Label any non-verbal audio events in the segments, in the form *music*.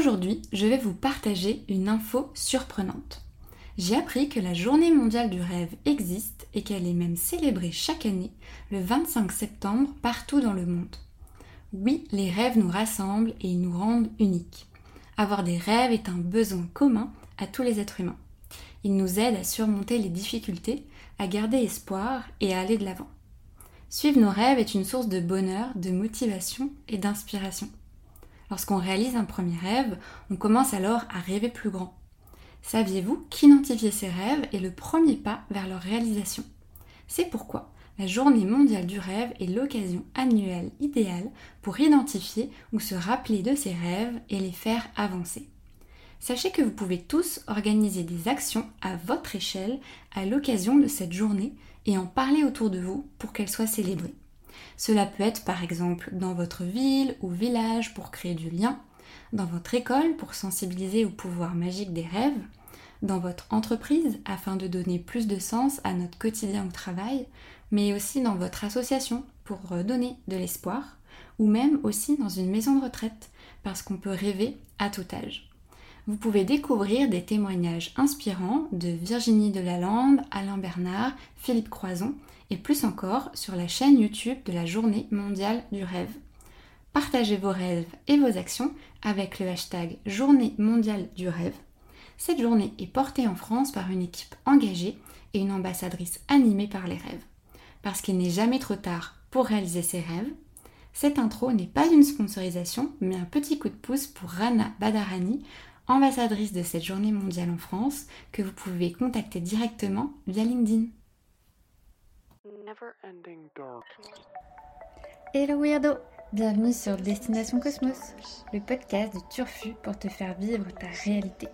Aujourd'hui, je vais vous partager une info surprenante. J'ai appris que la journée mondiale du rêve existe et qu'elle est même célébrée chaque année le 25 septembre partout dans le monde. Oui, les rêves nous rassemblent et ils nous rendent uniques. Avoir des rêves est un besoin commun à tous les êtres humains. Ils nous aident à surmonter les difficultés, à garder espoir et à aller de l'avant. Suivre nos rêves est une source de bonheur, de motivation et d'inspiration. Lorsqu'on réalise un premier rêve, on commence alors à rêver plus grand. Saviez-vous qu'identifier ses rêves est le premier pas vers leur réalisation? C'est pourquoi la journée mondiale du rêve est l'occasion annuelle idéale pour identifier ou se rappeler de ses rêves et les faire avancer. Sachez que vous pouvez tous organiser des actions à votre échelle à l'occasion de cette journée et en parler autour de vous pour qu'elle soit célébrée. Cela peut être par exemple dans votre ville ou village pour créer du lien, dans votre école pour sensibiliser au pouvoir magique des rêves, dans votre entreprise afin de donner plus de sens à notre quotidien au travail, mais aussi dans votre association pour donner de l'espoir, ou même aussi dans une maison de retraite, parce qu'on peut rêver à tout âge. Vous pouvez découvrir des témoignages inspirants de Virginie Delalande, Alain Bernard, Philippe Croison et plus encore sur la chaîne YouTube de la Journée mondiale du rêve. Partagez vos rêves et vos actions avec le hashtag Journée mondiale du rêve. Cette journée est portée en France par une équipe engagée et une ambassadrice animée par les rêves parce qu'il n'est jamais trop tard pour réaliser ses rêves. Cette intro n'est pas une sponsorisation, mais un petit coup de pouce pour Rana Badarani, ambassadrice de cette journée mondiale en France, que vous pouvez contacter directement via LinkedIn. Hello Weirdo Bienvenue sur Destination Cosmos, le podcast de Turfu pour te faire vivre ta réalité.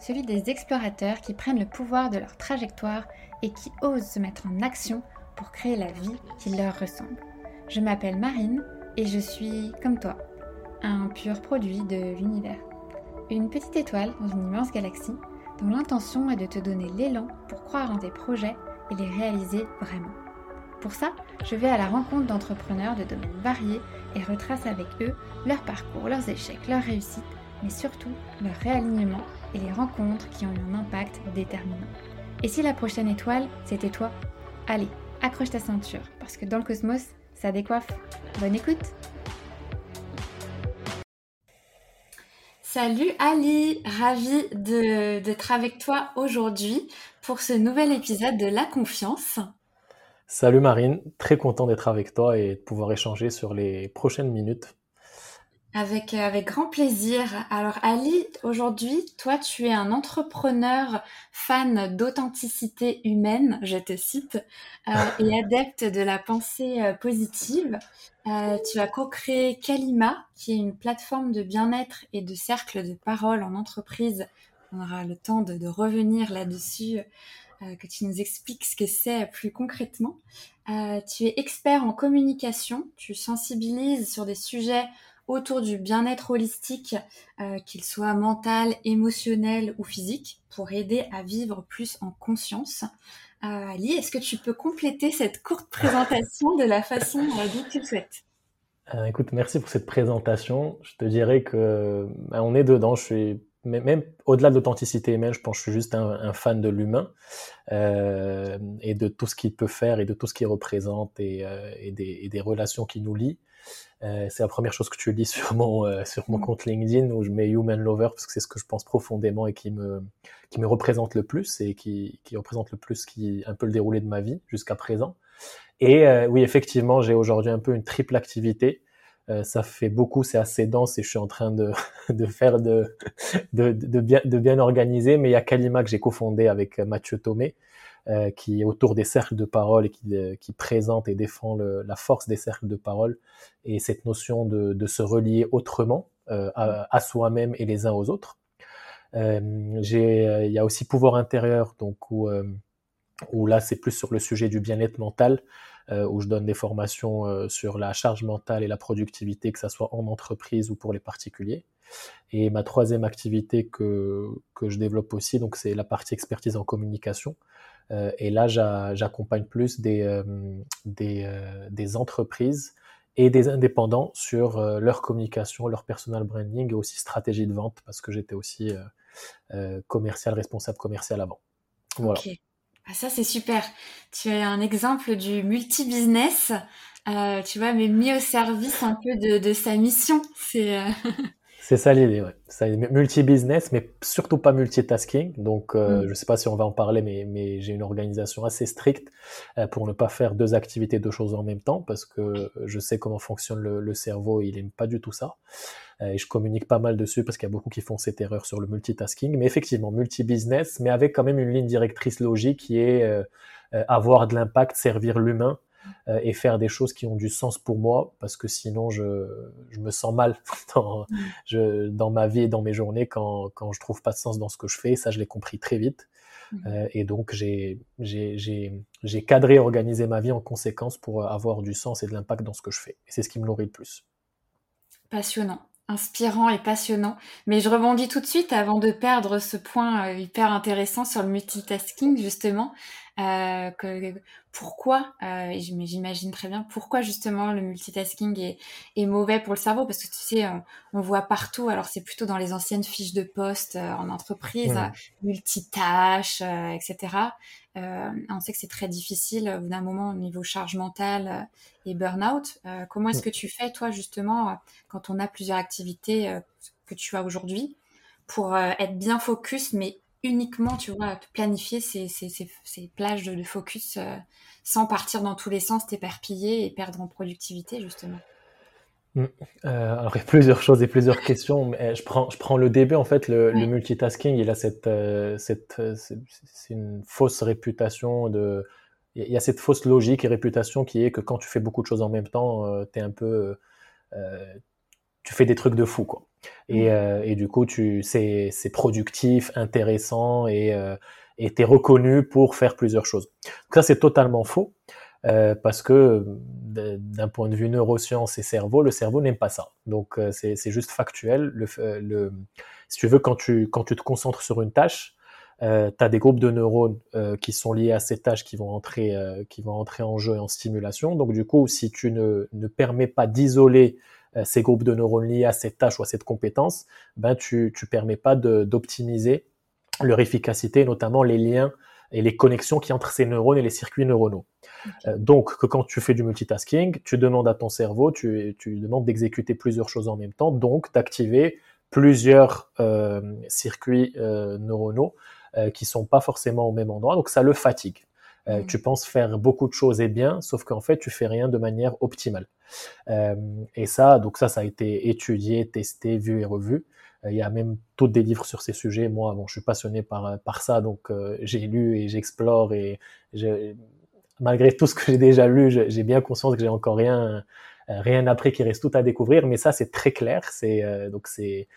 Celui des explorateurs qui prennent le pouvoir de leur trajectoire et qui osent se mettre en action pour créer la vie qui leur ressemble. Je m'appelle Marine et je suis, comme toi, un pur produit de l'univers. Une petite étoile dans une immense galaxie dont l'intention est de te donner l'élan pour croire en tes projets et les réaliser vraiment. Pour ça, je vais à la rencontre d'entrepreneurs de domaines variés et retrace avec eux leur parcours, leurs échecs, leurs réussites, mais surtout leur réalignement et les rencontres qui ont eu un impact déterminant. Et si la prochaine étoile, c'était toi? Allez, accroche ta ceinture, parce que dans le cosmos, ça décoiffe. Bonne écoute Salut Ali, ravie d'être avec toi aujourd'hui pour ce nouvel épisode de La Confiance. Salut Marine, très content d'être avec toi et de pouvoir échanger sur les prochaines minutes avec, euh, avec grand plaisir. Alors Ali, aujourd'hui, toi, tu es un entrepreneur fan d'authenticité humaine, je te cite, euh, *laughs* et adepte de la pensée euh, positive. tu as co-créé Kalima, qui est une plateforme de bien-être et de cercle de parole en entreprise. On aura le temps de, de revenir là-dessus, que tu nous expliques ce que c'est plus concrètement. tu es expert en communication, tu sensibilises sur des sujets autour du bien-être holistique, euh, qu'il soit mental, émotionnel ou physique, pour aider à vivre plus en conscience. Euh, Ali, est-ce que tu peux compléter cette courte *laughs* présentation de la façon euh, dont tu le souhaites? Écoute, merci pour cette présentation. Je te dirais que on est dedans. Je suis même au-delà de l'authenticité humaine, je pense que je suis juste un, fan de l'humain et de tout ce qu'il peut faire et de tout ce qu'il représente et, et, des, relations qui nous lient. Euh, c'est la première chose que tu lis *laughs* sur mon, euh, sur mon compte LinkedIn où je mets Human Lover parce que c'est ce que je pense profondément et qui me, représente le plus et qui, qui représente le plus qui, un peu le déroulé de ma vie jusqu'à présent. Et euh, oui, effectivement, j'ai aujourd'hui un peu une triple activité. Ça fait beaucoup, c'est assez dense et je suis en train de, *laughs* de faire de, de, de, bien, de bien organiser. Mais il y a Kalima que j'ai cofondé avec Mathieu Thomé, euh, qui est autour des cercles de parole et qui, euh, qui présente et défend le, la force des cercles de parole et cette notion de, de se relier autrement euh, à, à soi-même et les uns aux autres. j'ai, il y a aussi pouvoir intérieur, donc où, où là c'est plus sur le sujet du bien-être mental, où je donne des formations sur la charge mentale et la productivité, que ce soit en entreprise ou pour les particuliers. Et ma troisième activité que, que je développe aussi, donc c'est la partie expertise en communication, euh, et là, j'accompagne plus des, euh, des, euh, des, entreprises et des indépendants sur leur communication, leur personal branding et aussi stratégie de vente parce que j'étais aussi commercial, responsable commercial avant. Voilà. Ah, ça, c'est super. Tu as un exemple du multi-business, euh, tu vois, mais mis au service un peu de, de sa mission. C'est euh, *laughs* C'est ça l'idée, ouais. C'est multi-business, mais surtout pas multitasking. Donc, euh, mm. je sais pas si on va en parler, mais, mais j'ai une organisation assez stricte euh, pour ne pas faire deux activités, deux choses en même temps, parce que je sais comment fonctionne le, le cerveau, il aime pas du tout ça. Euh, et je communique pas mal dessus parce qu'il y a beaucoup qui font cette erreur sur le multitasking. Mais effectivement, multi-business, mais avec quand même une ligne directrice logique qui est euh, euh, avoir de l'impact, servir l'humain euh, et faire des choses qui ont du sens pour moi, parce que sinon je, je me sens mal *laughs* dans, mm. je, dans ma vie et dans mes journées quand, quand je trouve pas de sens dans ce que je fais. Ça, je l'ai compris très vite. Mm. Euh, et donc, j'ai cadré, organisé ma vie en conséquence pour avoir du sens et de l'impact dans ce que je fais. Et c'est ce qui me nourrit le plus. Passionnant inspirant et passionnant. Mais je rebondis tout de suite avant de perdre ce point euh, hyper intéressant sur le multitasking, justement. Euh, que, pourquoi, euh, j'imagine très bien, pourquoi justement le multitasking est, est, mauvais pour le cerveau Parce que tu sais, on, voit partout, alors c'est plutôt dans les anciennes fiches de poste euh, en entreprise, multitâche, etc. on sait que c'est très difficile au bout d'un moment au niveau charge mentale et burn-out. comment est-ce que tu fais, toi, justement, quand on a plusieurs activités que tu as aujourd'hui, pour être bien focus, mais uniquement, tu vois, planifier ces, ces, ces, plages de, focus euh, sans partir dans tous les sens, t'éperpiller et perdre en productivité, justement? Euh, alors, il y a plusieurs choses et plusieurs questions. Mais je, prends, je prends le début, en fait, le, multitasking, il a cette, euh, cette, c'est une fausse réputation de, il y a cette fausse logique et réputation qui est que quand tu fais beaucoup de choses en même temps, tu es un peu, tu fais des trucs de fou, quoi. Et, mm. euh, et du coup, tu, c'est, productif, intéressant et euh, tu es reconnu pour faire plusieurs choses. Donc ça, c'est totalement faux. Euh, parce que d'un point de vue neurosciences et cerveau, le cerveau n'aime pas ça. Donc euh, c'est, juste factuel. Le, le, si tu veux, quand tu, quand tu te concentres sur une tâche, euh, tu as des groupes de neurones euh, qui sont liés à ces tâches qui vont entrer, euh, qui vont entrer en jeu et en stimulation. Donc du coup, si tu ne, ne permets pas d'isoler euh, ces groupes de neurones liés à cette tâche ou à cette compétence, ben tu ne permets pas d'optimiser leur efficacité, notamment les liens et les connexions qui entre ces neurones et les circuits neuronaux. Euh, donc, que quand tu fais du multitasking, tu demandes à ton cerveau, tu, tu demandes d'exécuter plusieurs choses en même temps, donc d'activer plusieurs euh, circuits euh, neuronaux euh, qui sont pas forcément au même endroit, donc ça le fatigue. Mm. Tu penses faire beaucoup de choses et bien, sauf qu'en fait, tu fais rien de manière optimale. Et ça, donc ça, ça a été étudié, testé, vu et revu. Euh, il y a même tous des livres sur ces sujets. Moi, bon, je suis passionné par par ça, donc j'ai lu et j'explore et malgré tout ce que j'ai déjà lu, j'ai bien conscience que j'ai encore rien rien appris, qu'il reste tout à découvrir. Mais ça, c'est très clair. C'est donc c'est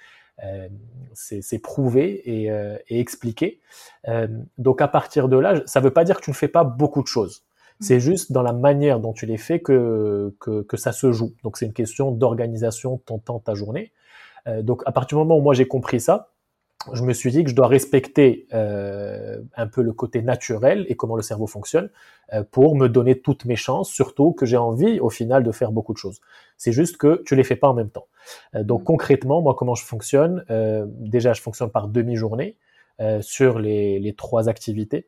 euh, c'est prouvé et, euh, et expliqué. Euh, donc à partir de là, ça ne veut pas dire que tu ne fais pas beaucoup de choses. Mm. C'est juste dans la manière dont tu les fais que, que, que ça se joue. Donc c'est une question d'organisation de ton temps, ta journée. Donc à partir du moment où moi j'ai compris ça, je me suis dit que je dois respecter euh, un peu le côté naturel et comment le cerveau fonctionne euh, pour me donner toutes mes chances, surtout que j'ai envie au final de faire beaucoup de choses. C'est juste que tu les fais pas en même temps. Euh, donc mm. concrètement, moi comment je fonctionne Déjà, je fonctionne par demi-journée sur les, les, trois activités.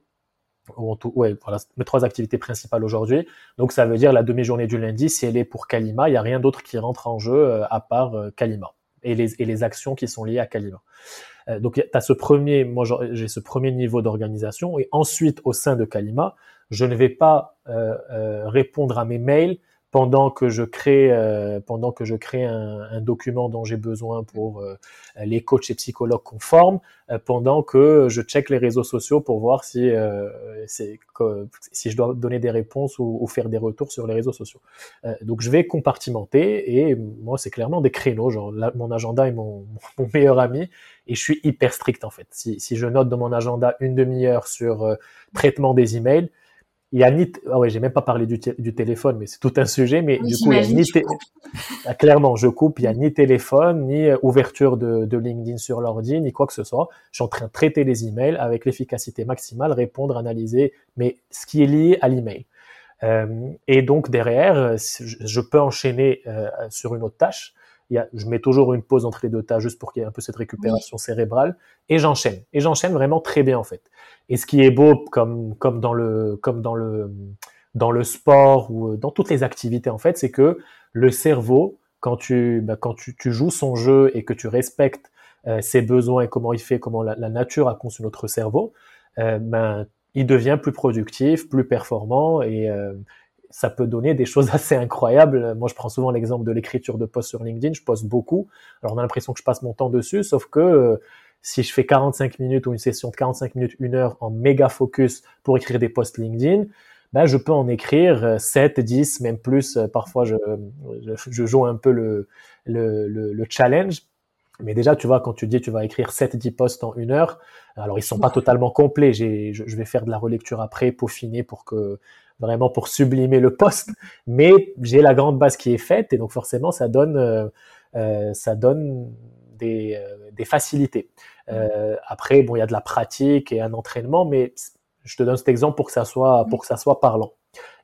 Ou tout, ouais, voilà, mes trois activités principales aujourd'hui. Donc ça veut dire la demi-journée du lundi, si elle est pour Kalima, il n'y a rien d'autre qui rentre en jeu à part Kalima et les, actions qui sont liées à Kalima. Euh, donc, tu ce premier, moi, j'ai ce premier niveau d'organisation. Et ensuite, au sein de Kalima, je ne vais pas euh, euh, répondre à mes mails pendant que je crée, euh, pendant que je crée un, un document dont j'ai besoin pour euh, les coachs et psychologues qu'on forme, euh, pendant que je check les réseaux sociaux pour voir si, si je dois donner des réponses ou, ou, faire des retours sur les réseaux sociaux. donc je vais compartimenter et moi c'est clairement des créneaux, genre mon agenda est mon, *laughs* mon, meilleur ami et je suis hyper strict en fait. Si, si je note dans mon agenda une demi-heure sur traitement des emails, il y a ni ah ouais j'ai même pas parlé du, du téléphone mais c'est tout un sujet mais du coup il y a ni *laughs* ah, clairement je coupe il y a ni téléphone ni euh, ouverture de, de LinkedIn sur l'ordi ni quoi que ce soit. Je suis en train de traiter les emails avec l'efficacité maximale répondre analyser mais ce qui est lié à l'email. Et donc derrière, je peux enchaîner sur une autre tâche. Il y a, je mets toujours une pause entre les deux tâches juste pour qu'il y ait un peu cette récupération cérébrale et j'enchaîne. Et j'enchaîne vraiment très bien en fait. Et ce qui est beau, comme comme dans le comme dans le dans le sport ou dans toutes les activités en fait, c'est que le cerveau, quand tu bah, quand tu, tu, joues son jeu et que tu respectes euh, ses besoins et comment il fait, comment la, nature a conçu notre cerveau, euh, ben il devient plus productif, plus performant et euh, ça peut donner des choses *laughs* assez incroyables. Moi, je prends souvent l'exemple de l'écriture de posts sur LinkedIn. Je poste beaucoup. Alors, on a l'impression que je passe mon temps dessus, sauf que euh, si je fais 45 minutes ou une session de 45 minutes, une heure en méga focus pour écrire des posts LinkedIn, ben, je peux en écrire 7, euh, 10, même plus. Parfois, je, je, joue un peu le, le, le challenge mais déjà, tu vois, quand tu dis tu vas écrire 7-10 posts en une heure, alors ils sont pas totalement complets. Je, je vais faire de la relecture après, peaufiner pour que vraiment pour sublimer le poste. Mais j'ai la grande base qui est faite et donc forcément ça donne euh, euh ça donne des, euh, des facilités. Euh, après, bon, il y a de la pratique et un entraînement, mais je te donne cet exemple pour que ça soit pour que ça soit parlant.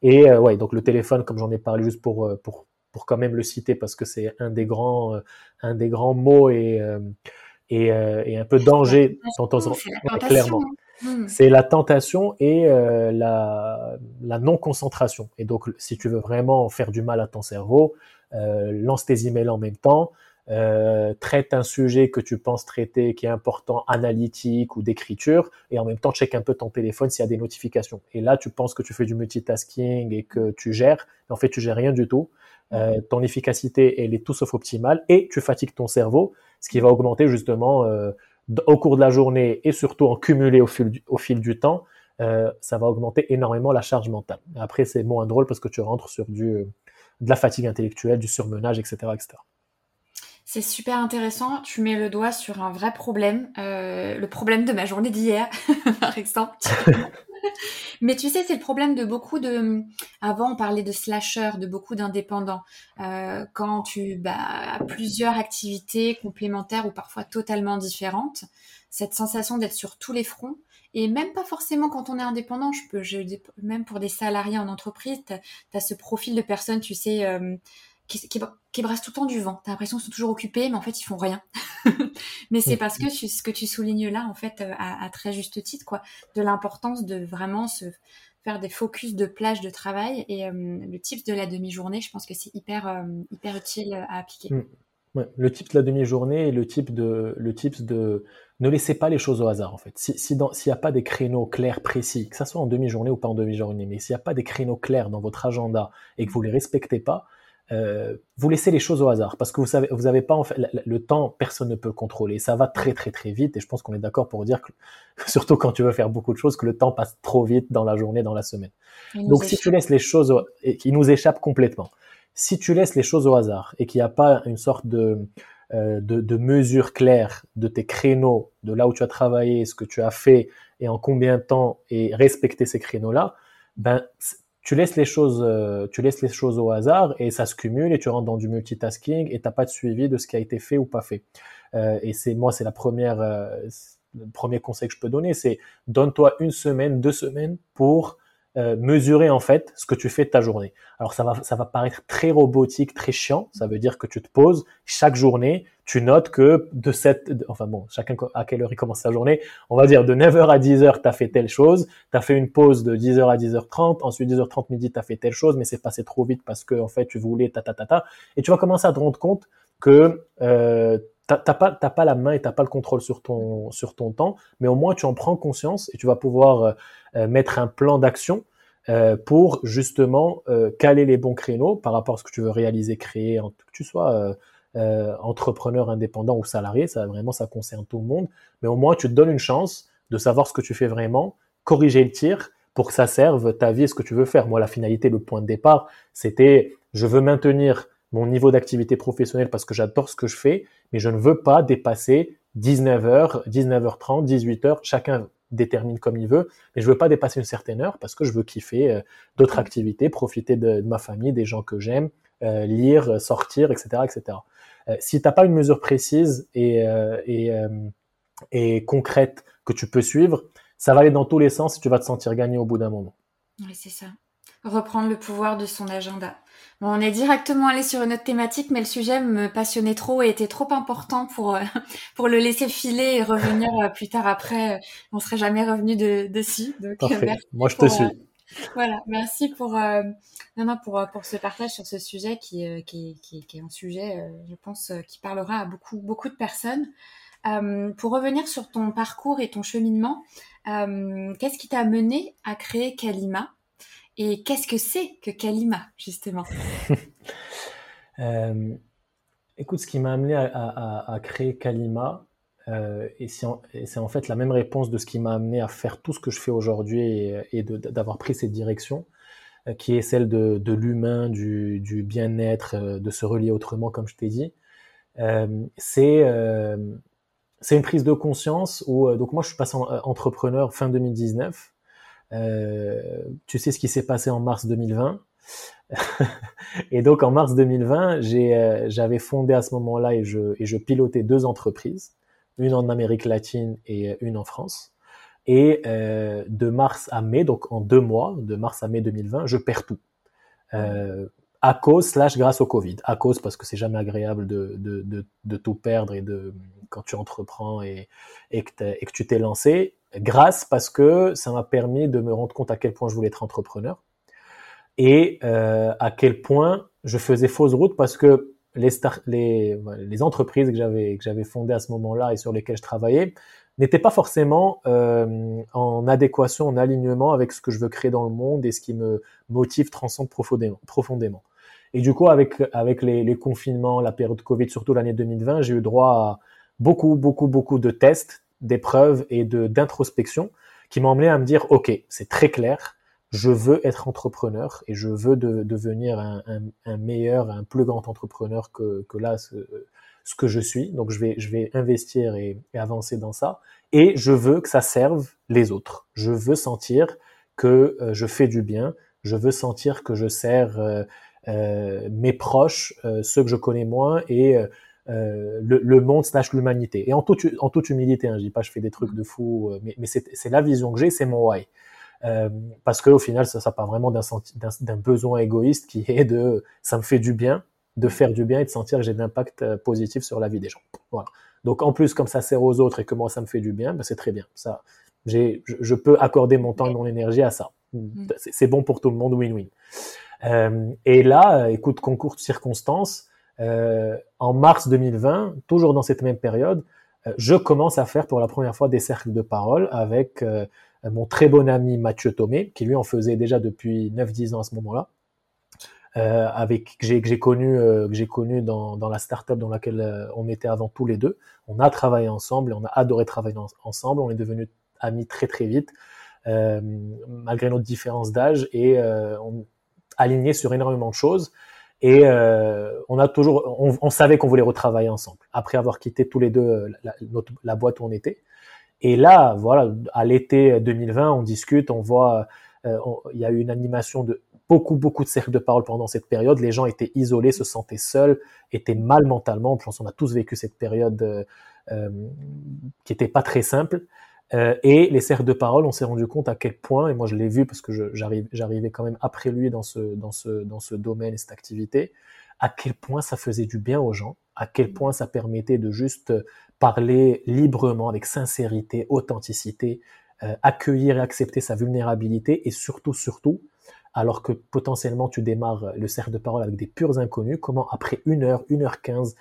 Et ouais, donc le téléphone, comme j'en ai parlé juste pour pour pour quand même le citer parce que c'est un des grands, un des grands mots et, et, et un peu danger dont on clairement. Hmm. C'est la tentation et la, la non-concentration. Et donc, si tu veux vraiment faire du mal à ton cerveau, lance tes emails en même temps, euh, traite un sujet que tu penses traiter qui est important, analytique ou d'écriture, et en même temps check un peu ton téléphone s'il y a des notifications. Et là, tu penses que tu fais du multitasking et que tu gères, mais en fait, tu gères rien du tout. Euh, ton efficacité, elle est tout sauf optimale et tu fatigues ton cerveau, ce qui va augmenter justement euh, au cours de la journée et surtout en cumulé au fil du, temps, euh, ça va augmenter énormément la charge mentale. Après, c'est moins drôle parce que tu rentres sur du, de la fatigue intellectuelle, du surmenage, etc. etc. C'est super intéressant. Tu mets le doigt sur un vrai problème, euh, le problème de ma journée d'hier, *laughs* par exemple. *laughs* Mais tu sais, c'est le problème de beaucoup de. Avant, on parlait de slasher, de beaucoup d'indépendants. Euh, quand tu bah, as plusieurs activités complémentaires ou parfois totalement différentes, cette sensation d'être sur tous les fronts. Et même pas forcément quand on est indépendant, je peux, même pour des salariés en entreprise, tu as, ce profil de personnes, tu sais, euh, qui, qui, qui, brassent tout le temps du vent. T'as l'impression qu'ils sont toujours occupés, mais en fait, ils font rien. *laughs* mais c'est parce que ce que tu soulignes là, en fait, euh, à, à très juste titre, quoi, de l'importance de vraiment se faire des focus de plage de travail. Et euh, le type de la demi-journée, je pense que c'est hyper, euh, hyper utile à appliquer. Mm. Ouais, le type de la demi-journée et le type de, le type de, ne laissez pas les choses au hasard en fait. Si, si s'il n'y a pas des créneaux clairs précis, que ça soit en demi-journée ou pas en demi-journée, mais s'il n'y a pas des créneaux clairs dans votre agenda et que vous les respectez pas, euh, vous laissez les choses au hasard parce que vous savez, vous avez pas en fait le, temps, personne ne peut le contrôler. Ça va très très très vite et je pense qu'on est d'accord pour dire que *laughs* surtout quand tu veux faire beaucoup de choses, que le temps passe trop vite dans la journée, dans la semaine. Donc si tu laisses les choses et qui nous échappent complètement, si tu laisses les choses au hasard et qu'il n'y a pas une sorte de, euh, de, de mesure claire de tes créneaux, de là où tu as travaillé, ce que tu as fait et en combien de temps et respecter ces créneaux-là, ben tu laisses les choses, euh, tu laisses les choses au hasard et ça se cumule et tu rentres dans du multitasking et t'as pas de suivi de ce qui a été fait ou pas fait. Euh, et c'est moi, c'est la première, euh, le premier conseil que je peux donner, c'est donne-toi une semaine, deux semaines pour euh, mesurer en fait ce que tu fais de ta journée. Alors ça va, ça va paraître très robotique, très chiant. Ça veut dire que tu te poses chaque journée, tu notes que de cette, enfin bon, chacun à quelle heure il commence sa journée. On va dire de 9h à 10h, tu as fait telle chose. Tu as fait une pause de 10h à 10h30. Ensuite 10h30 midi, tu as fait telle chose, mais c'est passé trop vite parce que en fait tu voulais ta ta ta ta. Et tu vas commencer à te rendre compte que euh, t'as pas t'as pas la main et t'as pas le contrôle sur ton sur ton temps, mais au moins tu en prends conscience et tu vas pouvoir euh, euh, mettre un plan d'action euh, pour justement caler les bons créneaux par rapport à ce que tu veux réaliser, créer, que tu sois entrepreneur indépendant ou salarié, ça vraiment ça concerne tout le monde, mais au moins tu te donnes une chance de savoir ce que tu fais vraiment, corriger le tir pour que ça serve ta vie et ce que tu veux faire. Moi, la finalité, le point de départ, c'était je veux maintenir mon niveau d'activité professionnelle parce que j'adore ce que je fais, mais je ne veux pas dépasser 19h, 19h30, 18h, chacun détermine comme il veut, mais je veux pas dépasser une certaine heure parce que je veux kiffer euh, d'autres activités, profiter de, ma famille, des gens que j'aime, euh, lire, sortir, etc., etc. Euh, si t'as pas une mesure précise et, et, et concrète que tu peux suivre, ça va aller dans tous les sens et tu vas te sentir gagné au bout d'un moment. Oui, c'est ça. reprendre le pouvoir de son agenda. Bon, on est directement allé sur une autre thématique, mais le sujet me passionnait trop et était trop important pour euh, *laughs* pour le laisser filer et revenir euh, plus tard après. On serait jamais revenu de, dessus. Donc, Merci Moi, je te suis. voilà, merci pour non, non, pour pour ce partage sur ce sujet qui qui, qui, qui est un sujet, je pense, qui parlera à beaucoup beaucoup de personnes. pour revenir sur ton parcours et ton cheminement, qu'est-ce qui t'a mené à créer Kalima? Et qu'est-ce que c'est que Kalima, justement? *laughs* Euh, Écoute, ce qui m'a amené à, créer Kalima, euh, et c'est en, fait la même réponse de ce qui m'a amené à faire tout ce que je fais aujourd'hui et, d'avoir pris cette direction, euh, qui est celle de, l'humain, du, bien-être, de se relier autrement, comme je t'ai dit. c'est une prise de conscience où, donc moi je suis passé entrepreneur fin 2019. Euh, tu sais ce qui s'est passé en mars 2020. *laughs* et donc en mars 2020, euh, j'avais fondé à ce moment-là et je, et je pilotais deux entreprises, une en Amérique latine et une en France. Et euh, de mars à mai, donc en deux mois, de mars à mai 2020, je perds tout. Euh, à cause slash grâce au Covid. À cause parce que c'est jamais agréable de, de, de, de, tout perdre et de quand tu entreprends et, et que tu t'es lancé grâce parce que ça m'a permis de me rendre compte à quel point je voulais être entrepreneur et euh, à quel point je faisais fausse route parce que les, les, les entreprises que j'avais que j'avais fondées à ce moment-là et sur lesquelles je travaillais n'étaient pas forcément euh, en adéquation, en alignement avec ce que je veux créer dans le monde et ce qui me motive, transcende profondément. profondément. Et du coup, avec avec les, les confinements, la période Covid, surtout l'année 2020, j'ai eu droit à beaucoup, beaucoup, beaucoup de tests, d'épreuves et de d'introspection qui m'ont amené à me dire ok c'est très clair je veux être entrepreneur et je veux devenir un, un, un, meilleur un plus grand entrepreneur que, que là ce, ce, que je suis. Donc je vais je vais investir et, avancer dans ça. Et je veux que ça serve les autres. Je veux sentir que euh, je fais du bien. Je veux sentir que je sers euh, euh, mes proches ceux que je connais moins et euh, le, le, monde slash l'humanité. Et en toute, en toute humilité, hein, je dis pas je fais des trucs de fou, euh, mais, mais c'est la vision que j'ai, c'est mon why. Euh, parce qu'au final, ça, ça part vraiment d'un besoin égoïste qui est de, ça me fait du bien, de faire du bien et de sentir que j'ai euh, positif sur la vie des gens. Voilà. Donc en plus, comme ça sert aux autres et que moi ça me fait du bien, ben c'est très bien. Ça, je, je, peux accorder mon temps et mon énergie à ça. Mm. C'est bon pour tout le monde, win-win. Euh, et là, écoute, concours de circonstances, euh, en mars 2020, toujours dans cette même période, euh, je commence à faire pour la première fois des cercles de parole avec euh, mon très bon ami Mathieu Thomé, qui lui en faisait déjà depuis 9-10 ans à ce moment-là, euh, avec que j'ai connu que j'ai connu dans, dans la startup dans laquelle on était avant tous les deux. On a travaillé ensemble et on a adoré travailler ensemble. On est devenus amis très très vite, malgré notre différence d'âge et on aligné sur énormément de choses. Et euh, on a toujours, on, on savait qu'on voulait retravailler ensemble après avoir quitté tous les deux euh, la, notre, la boîte où on était. Et là, voilà, à l'été 2020, on discute, on voit, euh, il y a eu une animation de beaucoup, beaucoup de cercles de parole pendant cette période. Les gens étaient isolés, se sentaient seuls, étaient mal mentalement. Je pense qu'on a tous vécu cette période euh, euh qui était pas très simple. Euh, et les cercles de parole, on s'est rendu compte à quel point, et moi je l'ai vu parce que j'arrivais quand même après lui dans ce, dans, ce, dans ce domaine et cette activité, à quel point ça faisait du bien aux gens, à quel point ça permettait de juste parler librement, avec sincérité, authenticité, euh, accueillir et accepter sa vulnérabilité, et surtout, surtout, alors que potentiellement tu démarres le cercle de parole avec des purs inconnus, comment après une heure, une heure quinze,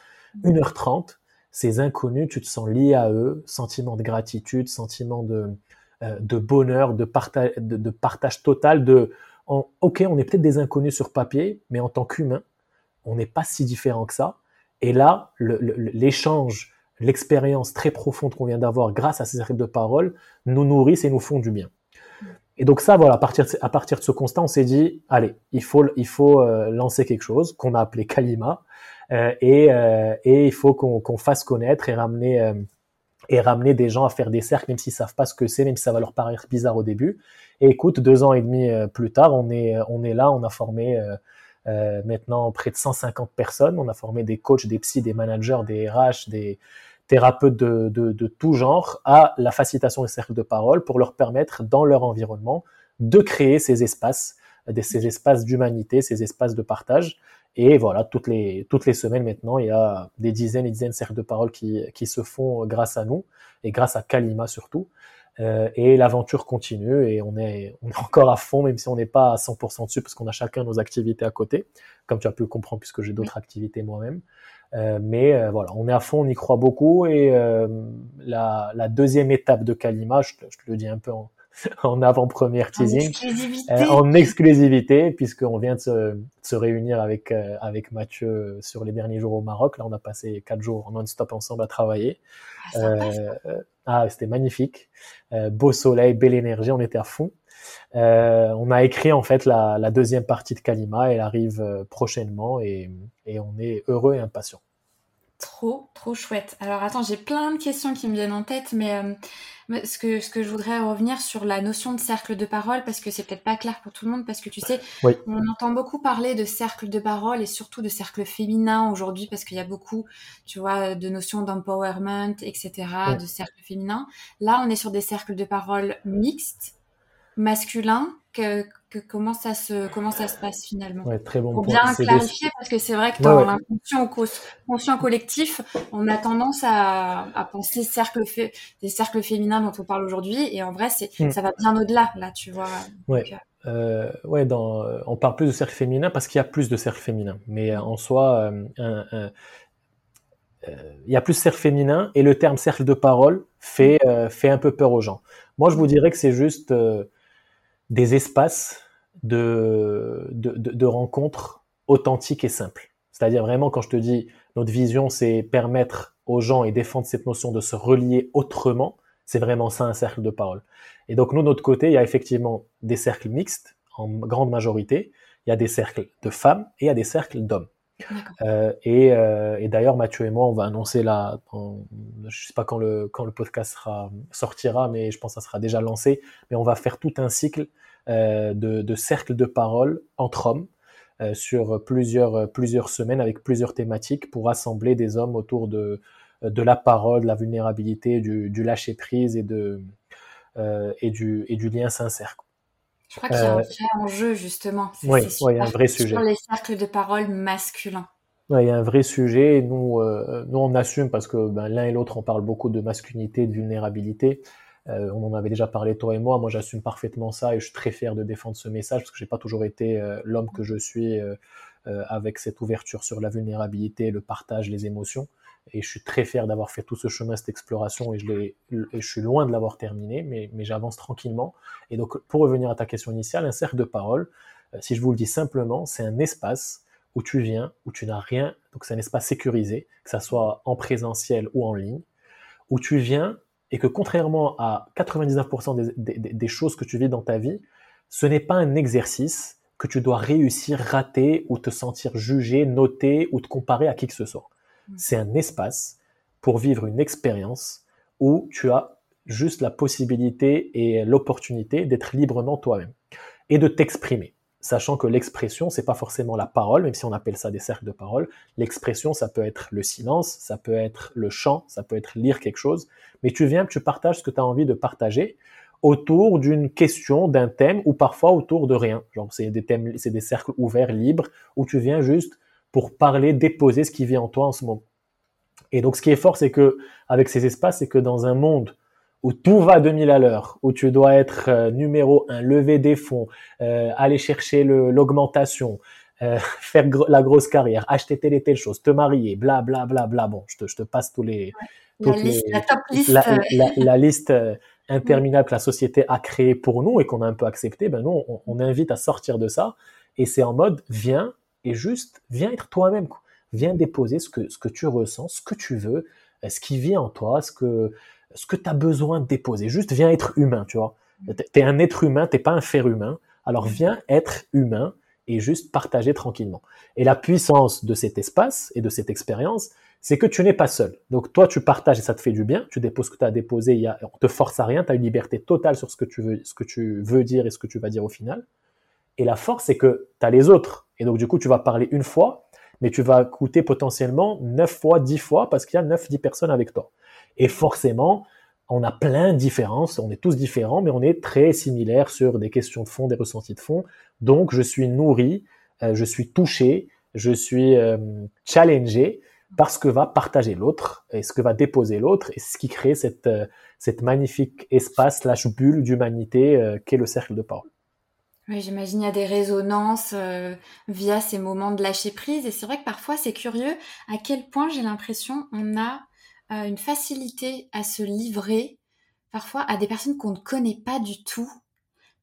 une heure trente, ces inconnus, tu te sens lié à eux, sentiment de gratitude, sentiment de, euh, bonheur, de partage, de, partage total, de ok, on est peut-être des inconnus sur papier, mais en tant qu'humain, on n'est pas si différent que ça. Et là, l'échange, l'expérience très profonde qu'on vient d'avoir grâce à ces règles de parole nous nourrissent et nous font du bien. Et donc ça, voilà, à partir de, ce constat, on s'est dit, allez, il faut, il faut euh, lancer quelque chose qu'on a appelé Kalima, euh, et, euh, et il faut qu'on fasse connaître et ramener euh, et ramener des gens à faire des cercles, même s'ils savent pas ce que c'est, même si ça va leur paraître bizarre au début. Et écoute, deux ans et demi plus tard, on est, on est là, on a formé euh, maintenant près de 150 personnes. On a formé des coachs, des psys, des managers, des RH, des thérapeutes de, de, de, tout genre à la facilitation des cercles de parole pour leur permettre, dans leur environnement, de créer ces espaces ces espaces d'humanité, ces espaces de partage. Et voilà, toutes les, toutes les semaines maintenant, il y a des dizaines et dizaines de cercles de parole qui, qui se font grâce à nous et grâce à Kalima surtout. Euh, et l'aventure continue et on est, on est encore à fond, même si on n'est pas à 100% dessus, parce qu'on a chacun nos activités à côté, comme tu as pu le comprendre, puisque j'ai d'autres activités moi-même. Euh, mais euh, voilà, on est à fond, on y croit beaucoup. Et euh, la, la, deuxième étape de Kalima, je, je te le dis un peu en, *laughs* en avant-première teasing, en exclusivité, euh, en exclusivité puisqu'on vient de se, de se, réunir avec euh, avec Mathieu sur les derniers jours au Maroc. Là, on a passé quatre jours non-stop ensemble à travailler. Ah, euh, ah c'était magnifique, euh, beau soleil, belle énergie, on était à fond. On a écrit en fait la, la, deuxième partie de Kalima, elle arrive prochainement et, et on est heureux et impatient. Trop, trop chouette. Alors attends, j'ai plein de questions qui me viennent en tête, mais euh, ce, que, ce que je voudrais revenir sur la notion de cercle de parole, parce que c'est peut-être pas clair pour tout le monde, parce que tu sais, oui. on entend beaucoup parler de cercle de parole et surtout de cercle féminin aujourd'hui, parce qu'il y a beaucoup, tu vois, de notions d'empowerment, etc., oui. de cercle féminin. Là, on est sur des cercles de parole mixtes, masculins, que, que, comment ça se comment ça se passe finalement? Ouais, très bon pour point. bien clarifier des... parce que c'est vrai que dans ouais, l'inconscient conscient collectif on a tendance à, à penser cercle fait, des cercles féminins dont on parle aujourd'hui et en vrai c'est mm. ça va bien au-delà là tu vois. Ouais. Donc, euh, ouais dans on parle plus de cercle féminin parce qu'il y a plus de cercles féminins. Mais en soi euh, un, un, euh, il y a plus de cercle féminin et le terme cercle de parole fait euh, fait un peu peur aux gens. Moi je vous dirais que c'est juste euh, des espaces de, de, de, de, rencontres authentiques et simples. C'est-à-dire vraiment, quand je te dis notre vision, c'est permettre aux gens et défendre cette notion de se relier autrement, c'est vraiment ça un cercle de parole. Et donc nous, de notre côté, il y a effectivement des cercles mixtes, en grande majorité, il y a des cercles de femmes et il y a des cercles d'hommes. Euh, et, euh, et d'ailleurs, Mathieu et moi, on va annoncer là, en, je sais pas quand le, quand le podcast sera, sortira, mais je pense que ça sera déjà lancé, mais on va faire tout un cycle euh, de, de cercles de parole entre hommes sur plusieurs, plusieurs semaines avec plusieurs thématiques pour rassembler des hommes autour de, de la parole, de la vulnérabilité, du, du lâcher prise et, et, du, et du lien sincère. Je crois qu'il y a un vrai enjeu, justement. Oui, ouais, il y a un vrai sujet. Sur les cercles de parole masculins. Ouais, il y a un vrai sujet. Nous, euh, nous on assume parce que ben, l'un et l'autre, on parle beaucoup de masculinité, de vulnérabilité. Euh, on en avait déjà parlé, toi et moi. Moi, j'assume parfaitement ça et je suis très fier de défendre ce message parce que j'ai pas toujours été euh, l'homme que je suis euh, avec cette ouverture sur la vulnérabilité, le partage, les émotions. Et je suis très fier d'avoir fait tout ce chemin, cette exploration, et je, suis loin de l'avoir terminé, mais, j'avance tranquillement. Et donc, pour revenir à ta question initiale, un cercle de parole, euh, si je vous le dis simplement, c'est un espace où tu viens, où tu n'as rien, donc c'est un espace sécurisé, que ça soit en présentiel ou en ligne, où tu viens et que contrairement à 99% des, des, des choses que tu vis dans ta vie, ce n'est pas un exercice que tu dois réussir, rater ou te sentir jugé, noté ou te comparer à qui que ce soit c'est un espace pour vivre une expérience où tu as juste la possibilité et l'opportunité d'être librement toi-même et de t'exprimer. Sachant que l'expression, c'est pas forcément la parole, même si on appelle ça des cercles de parole. L'expression, ça peut être le silence, ça peut être le chant, ça peut être lire quelque chose. Mais tu viens, tu partages ce que tu as envie de partager autour d'une question, d'un thème, ou parfois autour de rien. Genre, c'est des thèmes, c'est des cercles ouverts, libres, où tu viens juste pour parler, déposer ce qui vit en toi en ce moment. Et donc, ce qui est fort, c'est que avec ces espaces, c'est que dans un monde où tout va 2000 à l'heure, où tu dois être euh, numéro un, lever des fonds, euh, aller chercher l'augmentation, euh, *laughs* faire la grosse carrière, acheter telle et telle chose, te marier, bla bla bla bla. Bon, je te, je te passe tous les, ouais. la, liste, la, top liste. La, la, la liste interminable que la société a créée pour nous et qu'on a un peu accepté. Ben nous, on, on invite à sortir de ça. Et c'est en mode, viens, et juste viens être toi-même. Viens déposer ce que, ce que tu ressens, ce que tu veux, euh, ce qui vit en toi, ce que, ce que tu as besoin de déposer. Juste viens être humain, tu vois. Tu es un être humain, t'es pas un fer humain. Alors viens être humain et juste partager tranquillement. Et la puissance de cet espace et de cette expérience, c'est que tu n'es pas seul. Donc toi, tu partages et ça te fait du bien. Tu déposes ce que tu as déposé. Y a, on te force à rien. Tu as une liberté totale sur ce que tu veux, ce que tu veux dire et ce que tu vas dire au final. Et la force, c'est que tu as les autres. Et donc, du coup, tu vas parler une fois, mais tu vas coûter potentiellement 9 fois, 10 fois, parce qu'il y a 9, 10 personnes avec toi. Et forcément, on a plein de différences, on est tous différents, mais on est très similaires sur des questions de fond, des ressentis de fond. Donc, je suis nourri, euh, je suis touché, je suis euh, challengé par ce que va partager l'autre et ce que va déposer l'autre et ce qui crée cette, euh, cette magnifique espace slash bulle d'humanité qu'est le cercle de parole. Oui, j'imagine il y a des résonances via ces moments de lâcher prise et c'est vrai que parfois c'est curieux à quel point j'ai l'impression on a une facilité à se livrer parfois à des personnes qu'on ne connaît pas du tout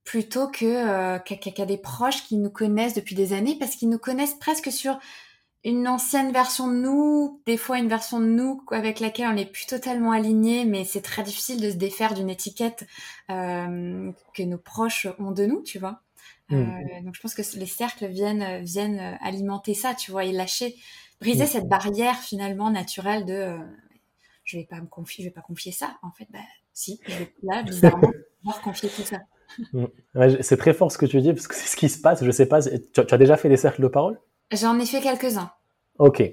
plutôt que euh, qu'à des proches qui nous connaissent depuis des années parce qu'ils nous connaissent presque sur une ancienne version de nous, des fois une version de nous avec laquelle on n'est plus totalement aligné, mais c'est très difficile de se défaire d'une étiquette euh, que nos proches ont de nous, tu vois. Mmh. Euh, donc je pense que les cercles viennent viennent alimenter ça, tu vois, et lâcher, briser mmh. cette barrière finalement naturelle de je vais pas me confier, je vais pas confier ça. En fait, bah si, je vais là bizarrement *laughs* pouvoir confier tout ça. Mm. c'est très fort ce que tu dis, parce que c'est ce qui se passe. Je sais pas, tu, as déjà fait des cercles de parole? J'en ai fait quelques-uns. Ok.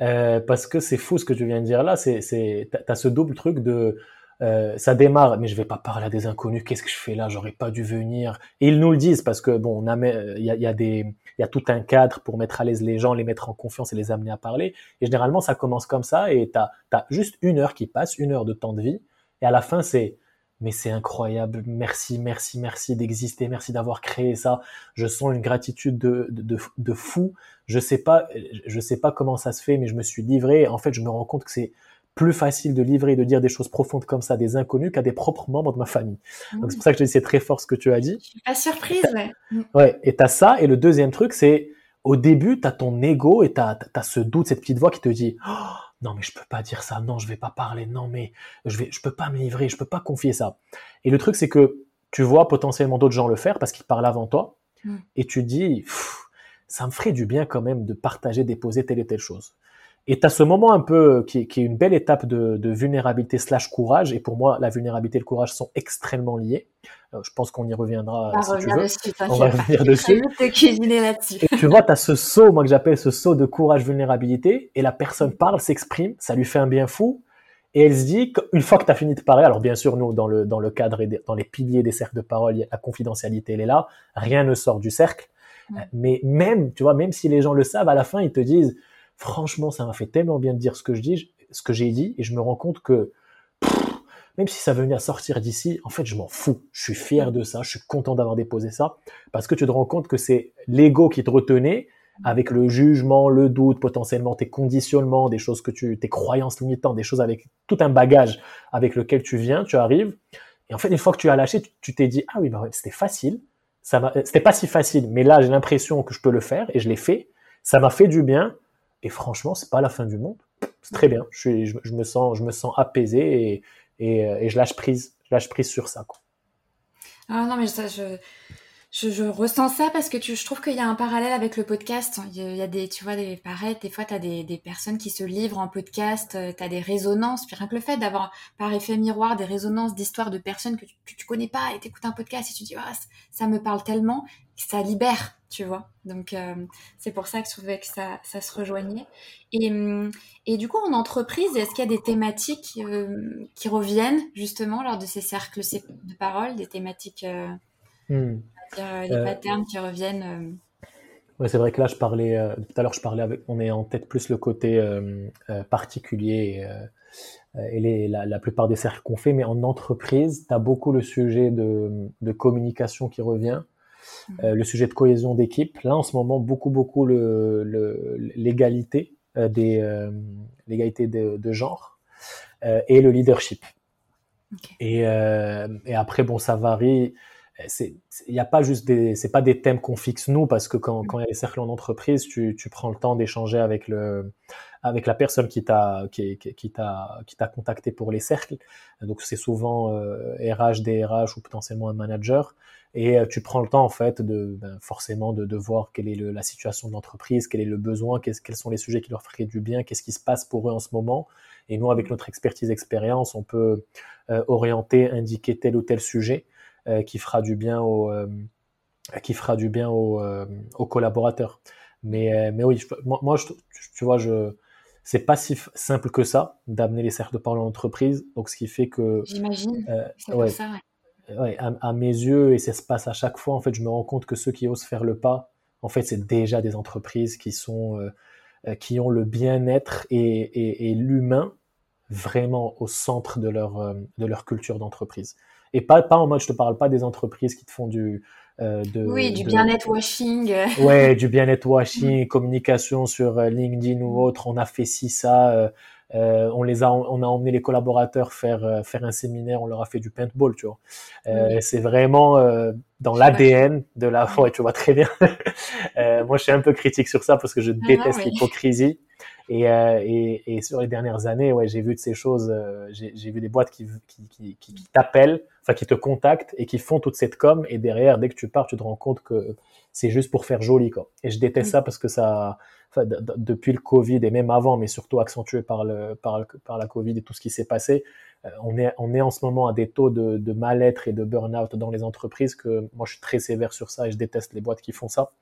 Euh, parce que c'est fou ce que tu viens de dire là. C'est, c'est, t'as ce double truc de, euh, ça démarre, mais je vais pas parler à des inconnus. Qu'est-ce que je fais là J'aurais pas dû venir. Et ils nous le disent parce que bon, il y a, y a des, il y a tout un cadre pour mettre à l'aise les gens, les mettre en confiance et les amener à parler. Et généralement, ça commence comme ça. Et t'as, t'as juste une heure qui passe, une heure de temps de vie. Et à la fin, c'est mais c'est incroyable. Merci, merci, merci d'exister. Merci d'avoir créé ça. Je sens une gratitude de, de, de, fou. Je sais pas, je sais pas comment ça se fait, mais je me suis livré. En fait, je me rends compte que c'est plus facile de livrer et de dire des choses profondes comme ça à des inconnus qu'à des propres membres de ma famille. Donc c'est pour ça que je dis c'est très fort ce que tu as dit. Je suis pas surprise, ouais. *laughs* Ouais, et t'as ça. Et le deuxième truc, c'est au début, t'as ton ego et t'as as ce doute, cette petite voix qui te dit oh, non mais je peux pas dire ça, non je vais pas parler, non mais je vais, je peux pas me livrer, je peux pas confier ça. Et le truc c'est que tu vois potentiellement d'autres gens le faire parce qu'ils parlent avant toi, mm. et tu dis ça me ferait du bien quand même de partager, déposer telle et telle chose. Et tu as ce moment un peu qui, qui est une belle étape de, de, vulnérabilité slash courage. Et pour moi, la vulnérabilité et le courage sont extrêmement liés. Euh, je pense qu'on y reviendra si tu veux. Dessus, On va revenir *laughs* dessus. là-dessus. Et tu vois, tu as ce saut, moi que j'appelle ce saut de courage, vulnérabilité. Et la personne parle, s'exprime, ça lui fait un bien fou. Et elle se dit, une fois que tu as fini de parler, alors bien sûr, nous, dans le, dans le cadre et dans les piliers des cercles de parole, la confidentialité, elle est là. Rien ne sort du cercle. Mais même, tu vois, même si les gens le savent, à la fin, ils te disent, franchement, ça m'a fait tellement bien de dire ce que je dis, ce que j'ai dit, et je me rends compte que même si ça venait à sortir d'ici, en fait, je m'en fous. Je suis fier de ça, je suis content d'avoir déposé ça, parce que tu te rends compte que c'est l'ego qui te retenait, avec le jugement, le doute, potentiellement tes conditionnements, des choses que tu, tes croyances limitantes, des choses avec tout un bagage avec lequel tu viens, tu arrives. Et en fait, une fois que tu as lâché, tu t'es dit, ah oui, bah c'était facile. Ça c'était pas si facile, mais là, j'ai l'impression que je peux le faire et je l'ai fait. Ça m'a fait du bien. Et franchement, c'est pas la fin du monde. C'est très bien. Je, je, me sens, je me sens apaisé et, et, et, je lâche prise. Je lâche prise sur ça. Quoi. Ah non, mais ça, je, je, ressens ça parce que je trouve qu'il y a un parallèle avec le podcast. Il y a, des, tu vois, des pareil, des fois, tu as des, personnes qui se livrent en podcast, euh, tu as des résonances. Puis rien que le fait d'avoir par effet miroir des résonances d'histoires de personnes que tu, connais pas et t'écoutes un podcast et tu dis, ah, ça me parle tellement, ça libère, tu vois. Donc, euh, c'est pour ça que je trouvais que ça, se rejoignait. Et, hum, et du coup, en entreprise, est-ce qu'il y a des thématiques euh, qui reviennent justement lors de ces cercles de parole, des thématiques. Hmm. Euh, les euh, patterns qui reviennent. Euh. Oui, c'est vrai que là, je parlais, tout à l'heure, je parlais avec, on est en tête plus le côté particulier et, les, la, plupart des cercles qu'on fait, mais en entreprise, tu as beaucoup le sujet de, de communication qui revient, mmh. le sujet de cohésion d'équipe. Là, en ce moment, beaucoup, beaucoup l'égalité le, des l'égalité de, de, genre et le leadership. Et, et après, bon, ça varie il n'y a pas juste des, c'est pas des thèmes qu'on fixe nous parce que quand, quand il y a des cercles en entreprise, tu, tu prends le temps d'échanger avec le, avec la personne qui t'a, qui, qui t'a, qui t'a contacté pour les cercles. Donc c'est souvent euh, RH, DRH ou potentiellement un manager. Et euh, tu prends le temps en fait de, ben, forcément de, de voir quelle est le, la situation de l'entreprise, quel est le besoin, quels sont les sujets qui leur feraient du bien, qu'est-ce qui se passe pour eux en ce moment. Et nous, avec notre expertise, expérience, on peut euh, orienter, indiquer tel ou tel sujet. Euh, qui fera du bien aux, euh, qui fera du bien aux, euh, aux collaborateurs. Mais, mais oui, moi, moi je, tu vois, je, c'est pas si simple que ça d'amener les cercles de parole en entreprise. Donc, ce qui fait que. J'imagine. Euh, ouais, ça, ouais. à, mes yeux, et ça se passe à chaque fois, en fait, je me rends compte que ceux qui osent faire le pas, en fait, c'est déjà des entreprises qui sont. Euh, qui ont le bien-être et, et, l'humain vraiment au centre de leur, de leur culture d'entreprise. Et pas, pas en mode, je te parle pas des entreprises qui te font du, euh, oui, du bien-être washing. Ouais, du *laughs* bien-être washing, communication sur euh, LinkedIn ou autre. On a fait ci, ça. Euh, on les a, on a emmené les collaborateurs faire faire un séminaire. On leur a fait du paintball, tu vois. C'est vraiment dans l'ADN de la. Ouais, tu vois très bien. *laughs* moi, je suis un peu critique sur ça parce que je déteste l'hypocrisie. Et, et, et, sur les dernières années, ouais, j'ai vu de ces choses. j'ai vu des boîtes qui, qui, qui, qui t'appellent enfin qui te contactent et qui font toute cette com. Et derrière dès que tu pars tu te rends compte que c'est juste pour faire joli quoi. Et je déteste ça parce que ça depuis le Covid et même avant mais surtout accentué par le par, par la Covid et tout ce qui s'est passé euh, on est on est en ce moment à des taux de, de mal-être et de burn-out dans les entreprises que moi je suis très sévère sur ça et je déteste les boîtes qui font ça.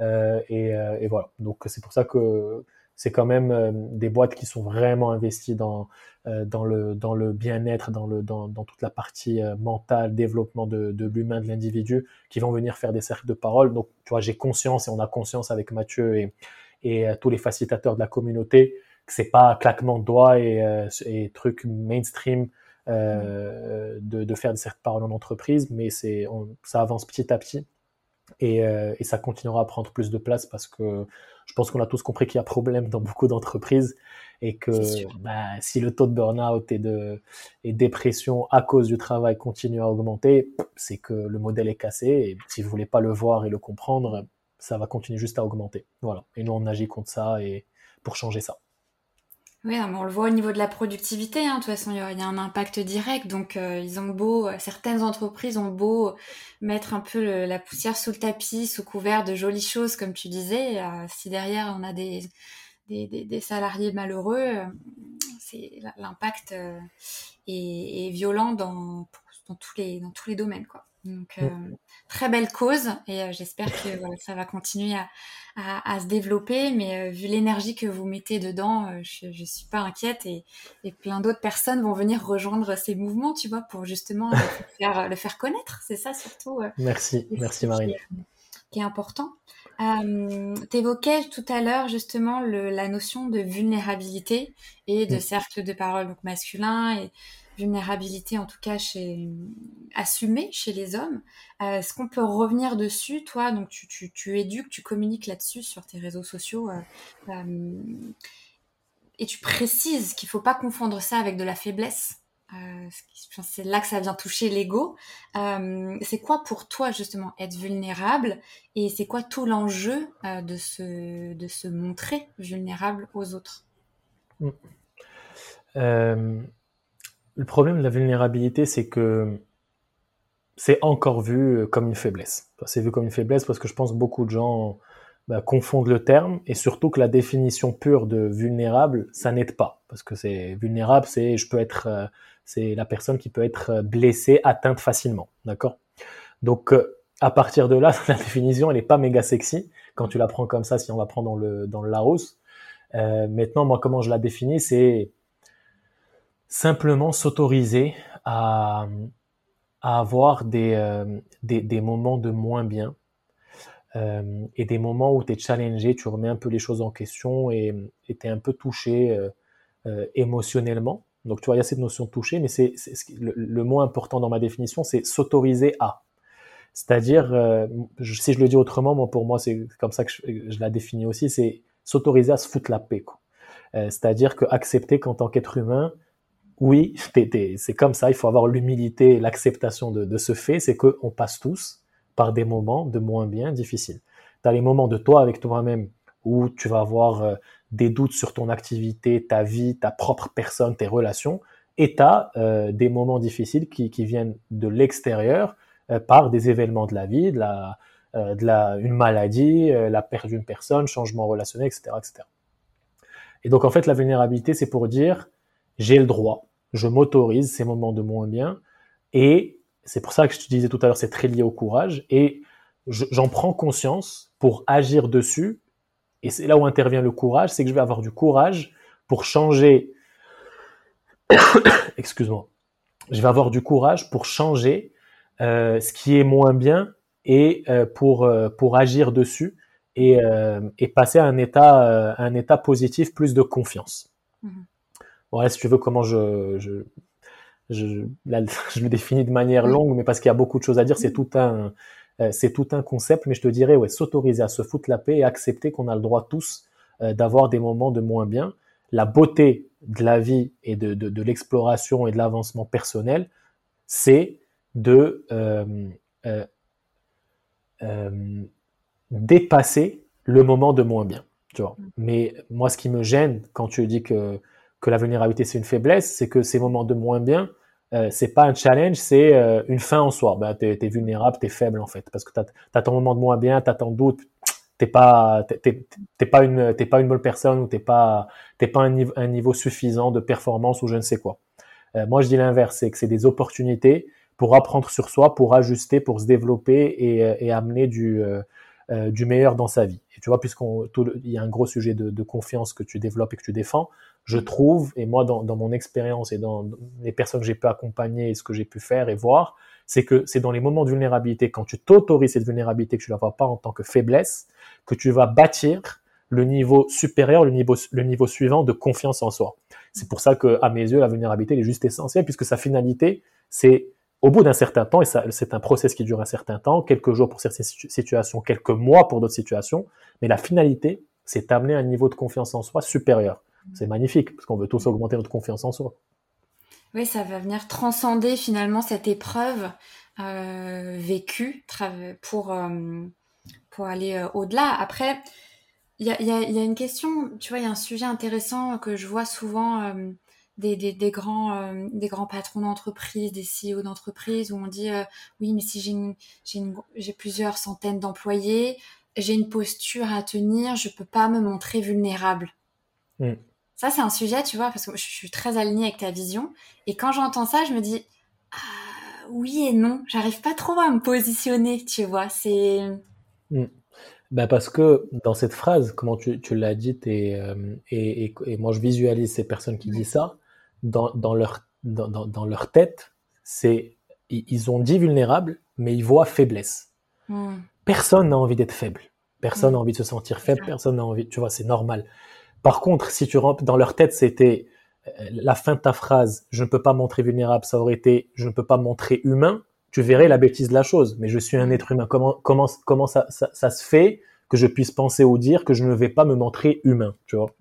Euh, et, euh, et voilà. Donc c'est pour ça que c'est quand même euh, des boîtes qui sont vraiment investies dans, euh, dans le, dans le bien-être, dans, le, dans, dans toute la partie euh, mentale, développement de, de l'humain, de l'individu, qui vont venir faire des cercles de parole. Donc, tu vois, j'ai conscience et on a conscience avec Mathieu et, et tous les facilitateurs de la communauté que c'est pas claquement de doigts et, et trucs mainstream de, de, faire des cercles de parole en entreprise, mais c'est ça avance petit à petit et, et, ça continuera à prendre plus de place parce que je pense qu'on a tous compris qu'il y a problème dans beaucoup d'entreprises et que bah, si le taux de burn-out et de et dépression à cause du travail continue à augmenter, c'est que le modèle est cassé et si vous voulez pas le voir et le comprendre, ça va continuer juste à augmenter. Voilà. Et nous on agit contre ça et pour changer ça. Oui, on le voit au niveau de la productivité. Hein. De toute façon, il y, a, un impact direct. Donc, euh, ils ont beau, certaines entreprises ont beau mettre un peu la poussière sous le tapis, sous couvert de jolies choses, comme tu disais. Euh, si derrière on a des, salariés malheureux, euh, c'est l'impact est, violent dans, tous les domaines. Donc, très belle cause et j'espère que ça va continuer à, à, se développer. Mais euh, vu l'énergie que vous mettez dedans, euh, je, je suis pas inquiète et, et plein d'autres personnes vont venir rejoindre ces mouvements, tu vois, pour justement le, *laughs* faire, le faire connaître. C'est ça surtout. Euh, merci, merci Marie. Qui est important. Euh, tu évoquais tout à l'heure justement le, la notion de vulnérabilité et de mm. cercle de parole donc masculin et vulnérabilité, en tout cas chez assumée chez les hommes. Euh, est-ce qu'on peut revenir dessus, toi? Donc tu, tu, tu éduques, tu communiques là-dessus sur tes réseaux sociaux. Euh, euh, et tu précises qu'il faut pas confondre ça avec de la faiblesse. c'est là que ça vient toucher l'ego. c'est quoi pour toi justement être vulnérable? Et c'est quoi tout l'enjeu de se de se montrer vulnérable aux autres? Le problème de la vulnérabilité, c'est que c'est encore vu comme une faiblesse. C'est vu comme une faiblesse parce que je pense que beaucoup de gens bah, confondent le terme et surtout que la définition pure de vulnérable, ça n'aide pas. Parce que c'est vulnérable, c'est je peux être, euh, c'est la personne qui peut être blessée, atteinte facilement. D'accord? Donc, euh, à partir de là, *laughs* la définition, elle n'est pas méga sexy quand tu la prends comme ça, si on la prend dans le, dans le Larousse. Euh, maintenant, moi, comment je la définis, c'est simplement s'autoriser à, avoir des, euh, des, moments de moins bien euh, et des moments où tu es challengé, tu remets un peu les choses en question et tu es un peu touché euh, émotionnellement. Donc tu vois, il y a cette notion de toucher, mais c'est le, mot important dans ma définition, c'est s'autoriser à. C'est-à-dire, si je le dis autrement, pour moi c'est comme ça que je, je la définis aussi, c'est s'autoriser à se foutre la paix. C'est-à-dire que accepter qu'en tant qu'être humain, oui, c'est comme ça, il faut avoir l'humilité et l'acceptation de, ce fait, c'est qu'on passe tous par des moments de moins bien difficiles. Tu as les moments de toi avec toi-même où tu vas avoir euh, des doutes sur ton activité, ta vie, ta propre personne, tes relations, et tu as euh, des moments difficiles qui, viennent de l'extérieur euh, par des événements de la vie, de la, une maladie, la perte d'une personne, changement relationnel, etc., etc. Et donc en fait, la vulnérabilité, c'est pour dire j'ai le droit, je m'autorise ces moments de moins bien, et c'est pour ça que je te disais tout à l'heure, c'est très lié au courage, et j'en prends conscience pour agir dessus, et c'est là où intervient le courage, c'est que je vais avoir du courage pour changer. *coughs* Excuse-moi. Je vais avoir du courage pour changer euh, ce qui est moins bien et euh, pour, euh, pour agir dessus et, passer à un état, un état positif, plus de confiance. Voilà, mmh si tu veux, comment je, je, je, *laughs* je le définis de manière longue, mais parce qu'il y a beaucoup de choses à dire, c'est tout un, c'est tout un concept, mais je te dirais, ouais, s'autoriser à se foutre la paix et accepter qu'on a le droit tous d'avoir des moments de moins bien. La beauté de la vie et de, de, l'exploration et de l'avancement personnel, c'est de euh, euh, euh, dépasser le moment de moins bien. Tu vois. Mais moi, ce qui me gêne quand tu dis que, que la vulnérabilité c'est une faiblesse, c'est que ces moments de moins bien, euh, c'est pas un challenge, c'est une fin en soi. Ben, tu es, vulnérable, tu es faible en fait, parce que tu as, ton moment de moins bien, tu as ton doute, t'es pas t'es pas une t'es bonne personne ou t'es pas t'es pas un niveau, un niveau suffisant de performance ou je ne sais quoi. moi, je dis l'inverse, c'est que c'est des opportunités pour apprendre sur soi, pour ajuster, pour se développer et, euh, amener du, euh, euh, du meilleur dans sa vie. Et tu vois, puisqu'on il y a un gros sujet de, confiance que tu développes et que tu défends, je trouve, et moi dans, mon expérience et dans les personnes que j'ai pu accompagner et ce que j'ai pu faire et voir, c'est que c'est dans les moments de vulnérabilité, quand tu t'autorises cette vulnérabilité, que tu ne la vois pas en tant que faiblesse, que tu vas bâtir le niveau supérieur, le niveau, le niveau suivant de confiance en soi. C'est pour ça que, à mes yeux, la vulnérabilité est juste essentielle, puisque sa finalité, c'est au bout d'un certain temps, et c'est un process qui dure un certain temps, quelques jours pour certaines situations, quelques mois pour d'autres situations, mais la finalité, c'est d'amener un niveau de confiance en soi supérieur. C'est magnifique, parce qu'on veut tous augmenter notre confiance en soi. Oui, ça va venir transcender finalement cette épreuve euh, vécue pour, euh, pour aller euh, au-delà. Après, il y a, y a, une question, tu vois, il y a un sujet intéressant que je vois souvent des, des, des grands des grands patrons d'entreprise, des CEO d'entreprise où on dit oui mais si j'ai plusieurs centaines d'employés, j'ai une posture à tenir, je peux pas me montrer vulnérable. Mm. Ça c'est un sujet tu vois parce que je suis très alignée avec ta vision et quand j'entends ça je me dis ah, oui et non, j'arrive pas trop à me positionner tu vois c'est mm. Ben parce que dans cette phrase, comment tu, tu l'as dit, euh, et, et, et, moi je visualise ces personnes qui disent ça, dans, dans, leur, dans, dans, leur tête, c'est ils ont dit vulnérable, mais ils voient faiblesse. Hmm. Personne n'a envie d'être faible. Personne n'a hmm. envie de se sentir faible. Personne n'a envie. Tu vois, c'est normal. Par contre, si tu rentres dans leur tête, c'était euh, la fin de ta phrase. Je ne peux pas montrer vulnérable. Ça aurait été. Je ne peux pas montrer humain. Tu verrais la bêtise de la chose. Mais je suis un être humain. Comment comment comment ça, ça, ça se fait que je puisse penser ou dire que je ne vais pas me montrer humain, tu vois?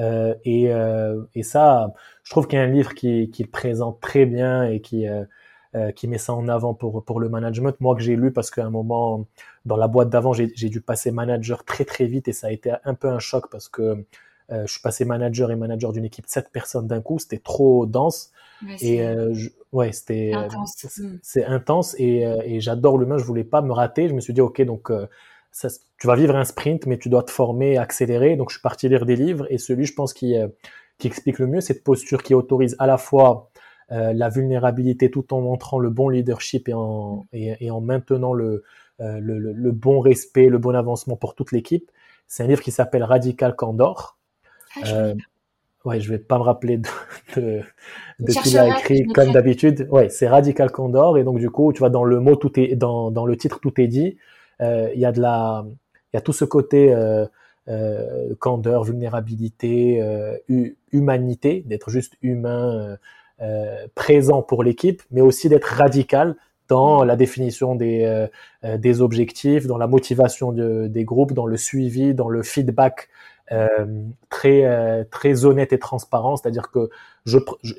Euh, et, euh, et ça, je trouve qu'il y a un livre qui, qui le présente très bien et qui euh qui met ça en avant pour pour le management. Moi que j'ai lu parce qu'à un moment dans la boîte d'avant, j'ai dû passer manager très très vite et ça a été un peu un choc parce que euh, je suis passé manager et manager d'une équipe de sept personnes d'un coup, c'était trop dense. et euh, ouais, c'était c'est intense et, et j'adore l'humain. Je voulais pas me rater. Je me suis dit ok donc tu vas vivre un sprint, mais tu dois te former, accélérer. Donc, je suis parti lire des livres et celui, je pense, qui, euh, qui explique le mieux cette posture qui autorise à la fois euh, la vulnérabilité tout en montrant le bon leadership et en, et, en maintenant le, euh, le, le, bon respect, le bon avancement pour toute l'équipe. C'est un livre qui s'appelle Radical Candor. Ah, euh, ouais, je vais pas me rappeler de, *laughs* de, de qui l'a écrit comme d'habitude. Ouais, c'est Radical Candor et donc du coup, tu vois, dans le mot tout est, dans, dans le titre tout est dit. Euh, il y a de la, il y a tout ce côté euh, euh, candeur, vulnérabilité, humanité, d'être juste humain, présent pour l'équipe, mais aussi d'être radical dans la définition des, des objectifs, dans la motivation de, des groupes, dans le suivi, dans le feedback euh, très très honnête et transparent. C'est-à-dire que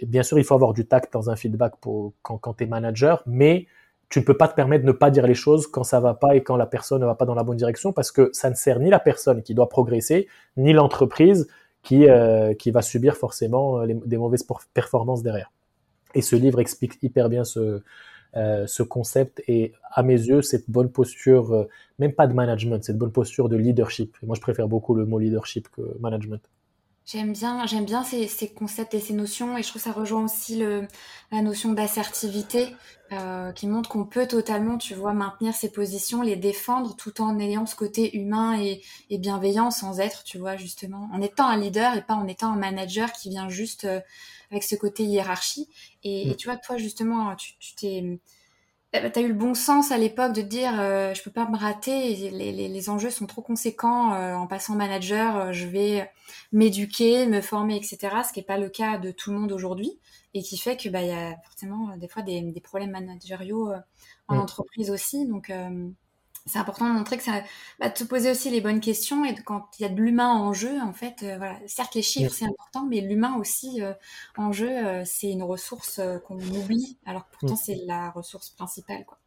bien sûr, il faut avoir du tact dans un feedback quand, quand tu es manager, mais tu ne peux pas te permettre de ne pas dire les choses quand ça va pas et quand la personne ne va pas dans la bonne direction parce que ça ne sert ni la personne qui doit progresser, ni l'entreprise qui, euh, qui va subir forcément euh, des mauvaises performances derrière. Et ce livre explique hyper bien ce, euh, ce concept et à mes yeux, cette bonne posture, même pas de management, cette bonne posture de leadership. moi, je préfère beaucoup le mot leadership que management. J'aime bien, j'aime bien ces, concepts et ces notions, et je trouve que ça rejoint aussi le, la notion d'assertivité, euh, qui montre qu'on peut totalement, tu vois, maintenir ses positions, les défendre, tout en ayant ce côté humain et, bienveillant, sans être, tu vois, justement, en étant un leader et pas en étant un manager qui vient juste euh, avec ce côté hiérarchie. Et, et, mm. tu vois, toi, justement, tu t'es tu as eu le bon sens à l'époque de te dire euh, je peux pas me rater, les, les, les enjeux sont trop conséquents euh, en passant manager, euh, je vais m'éduquer, me former, etc. Ce qui n'est pas le cas de tout le monde aujourd'hui et qui fait que bah il y a forcément des fois des, des problèmes managériaux en entreprise aussi. Donc c'est important de montrer que ça va te poser aussi les bonnes questions et quand il y a de l'humain en jeu en fait euh, voilà certes les chiffres c'est important mais l'humain aussi euh, en jeu euh, c'est une ressource qu'on oublie alors que pourtant mm. c'est la ressource principale quoi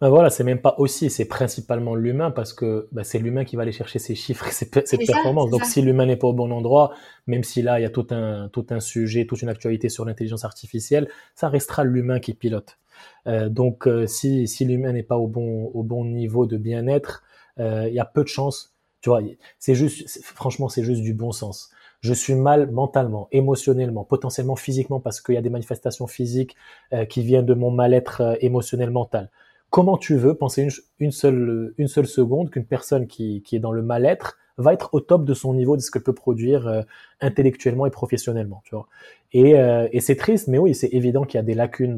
ben voilà, c'est même pas aussi, c'est principalement l'humain parce que ben, c'est l'humain qui va aller chercher ses chiffres et ses, performances. Donc si l'humain n'est pas au bon endroit, même si là il y a tout un, tout un sujet, toute une actualité sur l'intelligence artificielle, ça restera l'humain qui pilote. Euh, donc, euh, si, l'humain n'est pas au bon, au bon niveau de bien-être, euh, il y a peu de chances. Tu vois, c'est juste, franchement, c'est juste du bon sens. Je suis mal mentalement, émotionnellement, potentiellement physiquement, parce qu'il y a des manifestations physiques qui viennent de mon mal-être émotionnel mental. Comment tu veux penser une, seule, seconde qu'une personne qui est dans le mal-être va être au top de son niveau de ce qu'elle peut produire euh, intellectuellement et professionnellement. Tu vois. Et, euh, et c'est triste, mais oui, c'est évident qu'il y a des lacunes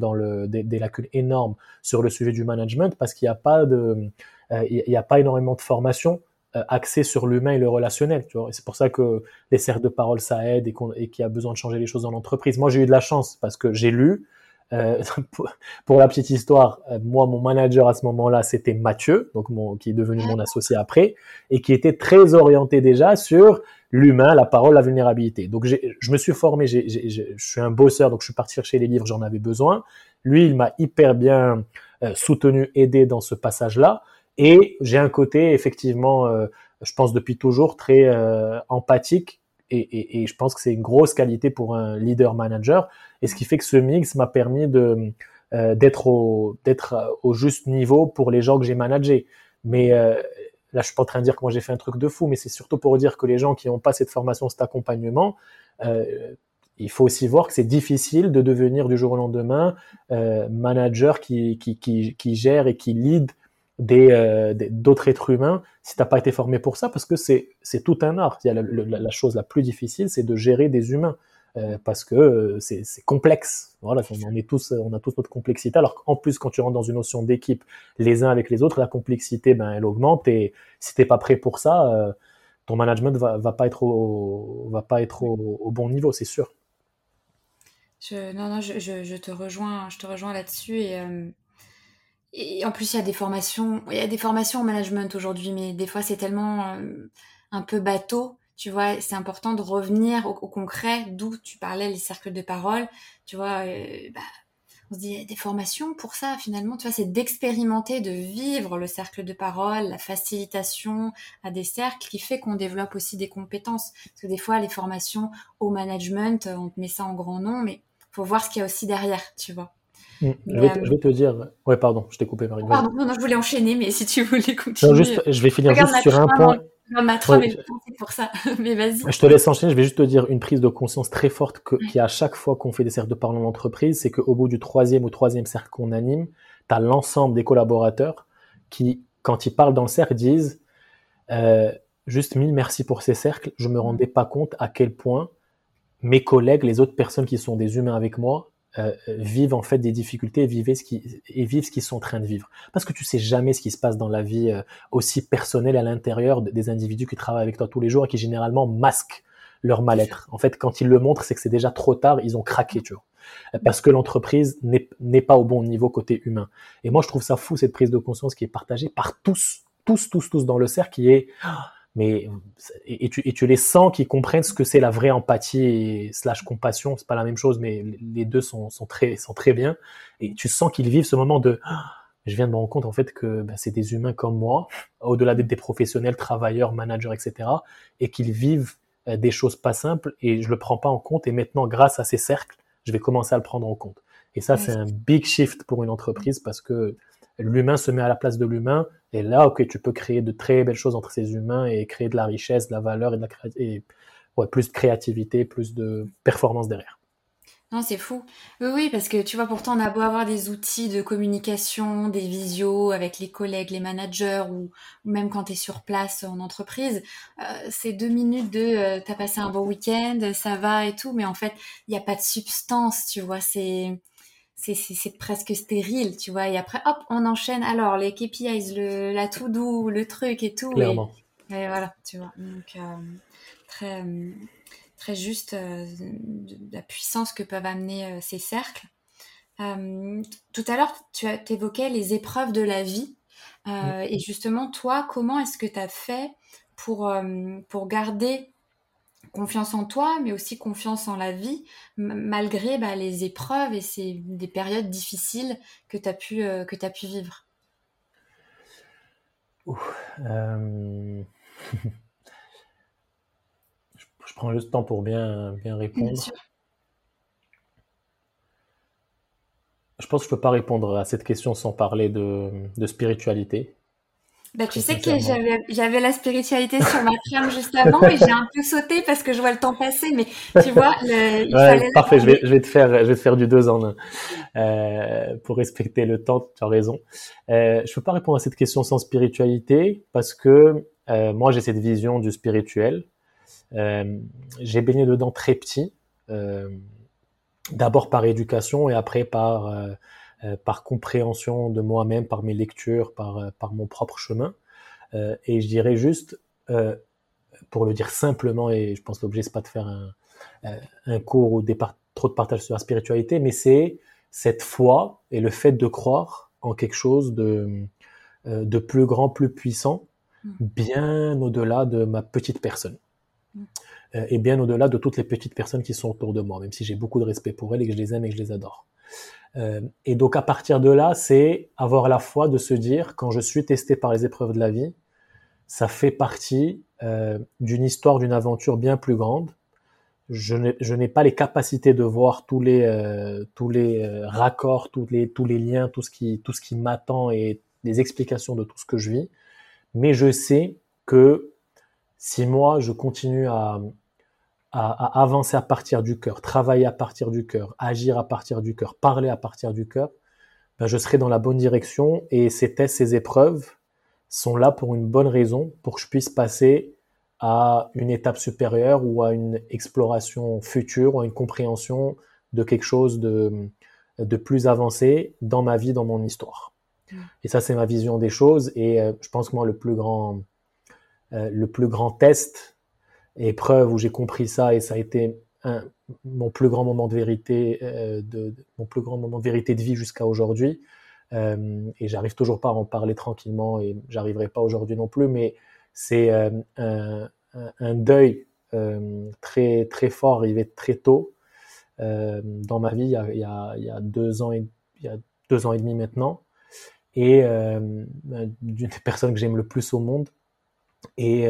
des, lacunes énormes sur le sujet du management parce qu'il n'y a pas de, euh, il n'y a pas énormément de formation axée sur l'humain et le relationnel. Tu vois. C'est pour ça que les cercles de parole ça aide et qu'il y a besoin de changer les choses dans l'entreprise. Moi, j'ai eu de la chance parce que j'ai lu, euh, *laughs* pour la petite histoire, euh, moi, mon manager à ce moment-là, c'était Mathieu, donc mon, qui est devenu mon associé après, et qui était très orienté déjà sur l'humain, la parole, la vulnérabilité. Donc, je me suis formé, je suis un bosseur, donc je suis parti chercher les livres, j'en avais besoin. Lui, il m'a hyper bien euh, soutenu, aidé dans ce passage-là. Et j'ai un côté, effectivement, je pense depuis toujours, très empathique et, je pense que c'est une grosse qualité pour un leader manager. Et ce qui fait que ce mix m'a permis de euh, d'être au d'être au juste niveau pour les gens que j'ai managés. Mais euh, là, je suis pas en train de dire que moi j'ai fait un truc de fou, mais c'est surtout pour dire que les gens qui n'ont pas cette formation, cet accompagnement, euh, il faut aussi voir que c'est difficile de devenir du jour au lendemain manager qui, qui, qui, qui, gère et qui lead euh, d'autres êtres humains si t'as pas été formé pour ça parce que c'est c'est tout un art. Il y a la, chose la plus difficile, c'est de gérer des humains euh, parce que euh, c'est, complexe. Voilà, on est tous, on a tous notre complexité. Alors qu'en plus, quand tu rentres dans une notion d'équipe, les uns avec les autres, la complexité, ben, elle augmente. Et si t'es pas prêt pour ça, ton management va, va pas être au, va pas être au, bon niveau, c'est sûr. Je, non, non, je, je, te rejoins, je te rejoins là-dessus et en plus, il y a des formations, il y a des formations en management aujourd'hui, mais des fois, c'est tellement euh, un peu bateau. Tu vois, c'est important de revenir au, concret, d'où tu parlais les cercles de parole. Tu vois, euh, bah, on se dit des formations pour ça finalement. Tu vois, c'est d'expérimenter, de vivre le cercle de parole, la facilitation à des cercles qui fait qu'on développe aussi des compétences. Parce que des fois, les formations au management, on te met ça en grand nom, mais faut voir ce qu'il y a aussi derrière, tu vois. Mm. Je, vais te, dire. Ouais, pardon, je t'ai coupé, Marie. Pardon, non, je voulais enchaîner, mais si tu voulais continuer. juste, je vais finir juste sur un point. Ma trame est pour ça, *laughs* mais vas-y. Je te laisse enchaîner. Je vais juste te dire une prise de conscience très forte qu'il y a à chaque fois qu'on fait des cercles de parole en entreprise, c'est qu'au bout du troisième ou troisième cercle qu'on anime, tu as l'ensemble des collaborateurs qui, quand ils parlent dans le cercle, disent euh, juste mille merci pour ces cercles. Je me rendais pas compte à quel point mes collègues, les autres personnes qui sont des humains avec moi, euh, vivent en fait des difficultés et vivent ce qui et vivent ce qu'ils sont en train de vivre parce que tu sais jamais ce qui se passe dans la vie euh, aussi personnelle à l'intérieur des individus qui travaillent avec toi tous les jours et qui généralement masquent leur mal-être. En fait, quand ils le montrent, c'est que c'est déjà trop tard, ils ont craqué, tu vois. Parce que l'entreprise n'est pas au bon niveau côté humain. Et moi, je trouve ça fou, cette prise de conscience qui est partagée par tous, tous, tous, tous dans le cercle, qui est, mais et, tu, et tu les sens qui comprennent ce que c'est la vraie empathie et slash compassion c'est pas la même chose mais les deux sont, sont très sont très bien. Et tu sens qu'ils vivent ce moment de je viens de me rendre compte en fait que ben, c'est des humains comme moi au-delà d'être des professionnels travailleurs managers etc et qu'ils vivent euh, des choses pas simples et je le prends pas en compte et maintenant grâce à ces cercles je vais commencer à le prendre en compte. Et ça c'est un big shift pour une entreprise parce que l'humain se met à la place de l'humain, et là, ok, tu peux créer de très belles choses entre ces humains et créer de la richesse, de la valeur et de la plus de créativité, plus de performance derrière. Non, c'est fou. Oui, oui, parce que tu vois, pourtant, on a beau avoir des outils de communication, des visios avec les collègues, les managers, ou, même quand tu es sur place en entreprise, euh, c'est deux minutes de euh, t'as passé un bon week-end, ça va et tout, mais en fait, il n'y a pas de substance, tu vois, c'est c'est presque stérile, tu vois. Et après, hop, on enchaîne. Alors, les KPIs, le, la tout doux, le truc et tout. Clairement. Et, voilà, tu vois. Donc, euh, très, très juste euh, de, la puissance que peuvent amener euh, ces cercles. tout à l'heure, tu as évoqué les épreuves de la vie. Et justement, toi, comment est-ce que tu as fait pour, pour garder confiance en toi, mais aussi confiance en la vie, malgré bah, les épreuves et ces, des périodes difficiles que tu as, pu, euh, que as pu vivre euh, *laughs* je, prends juste le temps pour bien, bien répondre. je pense que je ne peux pas répondre à cette question sans parler de, de spiritualité. Bah, tu sais que j'avais, j'avais la spiritualité sur ma crème juste avant et j'ai un peu sauté parce que je vois le temps passer, mais tu *laughs* vois, le, il ouais, parfait, je vais, je vais te faire, je vais te faire du deux en un, euh, pour respecter le temps, tu as raison. Euh, je peux pas répondre à cette question sans spiritualité parce que, euh, moi, j'ai cette vision du spirituel. Euh, j'ai baigné dedans très petit, d'abord par éducation et après par, par compréhension de moi-même, par mes lectures, par, euh, par mon propre chemin. Euh, et je dirais juste, pour le dire simplement, et je pense que l'objet c'est pas de faire un, un cours ou des trop de partage sur la spiritualité, mais c'est cette foi et le fait de croire en quelque chose de, de plus grand, plus puissant, mm. bien au-delà de ma petite personne. Mm. Et bien au-delà de toutes les petites personnes qui sont autour de moi, même si j'ai beaucoup de respect pour elles et que je les aime et que je les adore. Euh, et donc à partir de là, c'est avoir la foi de se dire, quand je suis testé par les épreuves de la vie, ça fait partie euh, d'une histoire, d'une aventure bien plus grande. Je n'ai pas les capacités de voir tous les, euh, tous les raccords, tous les, tous les liens, tout ce qui, tout ce qui m'attend et les explications de tout ce que je vis. Mais je sais que si moi, je continue à, à, avancer à partir du cœur, travailler à partir du cœur, agir à partir du cœur, parler à partir du cœur, ben je serai dans la bonne direction et ces tests, ces épreuves sont là pour une bonne raison, pour que je puisse passer à une étape supérieure ou à une exploration future ou à une compréhension de quelque chose de, de plus avancé dans ma vie, dans mon histoire. Mmh. Et ça, c'est ma vision des choses. Et euh, je pense que moi, le plus grand, euh, le plus grand test épreuve où j'ai compris ça et ça a été mon plus grand moment de vérité, euh, de, mon plus grand moment de vérité de vie jusqu'à aujourd'hui. Euh, et j'arrive toujours pas à en parler tranquillement et j'arriverai pas aujourd'hui non plus, mais c'est euh, un, deuil très très fort arrivé très tôt dans ma vie il y, a, deux ans et deux ans et demi maintenant et d'une des personnes que j'aime le plus au monde et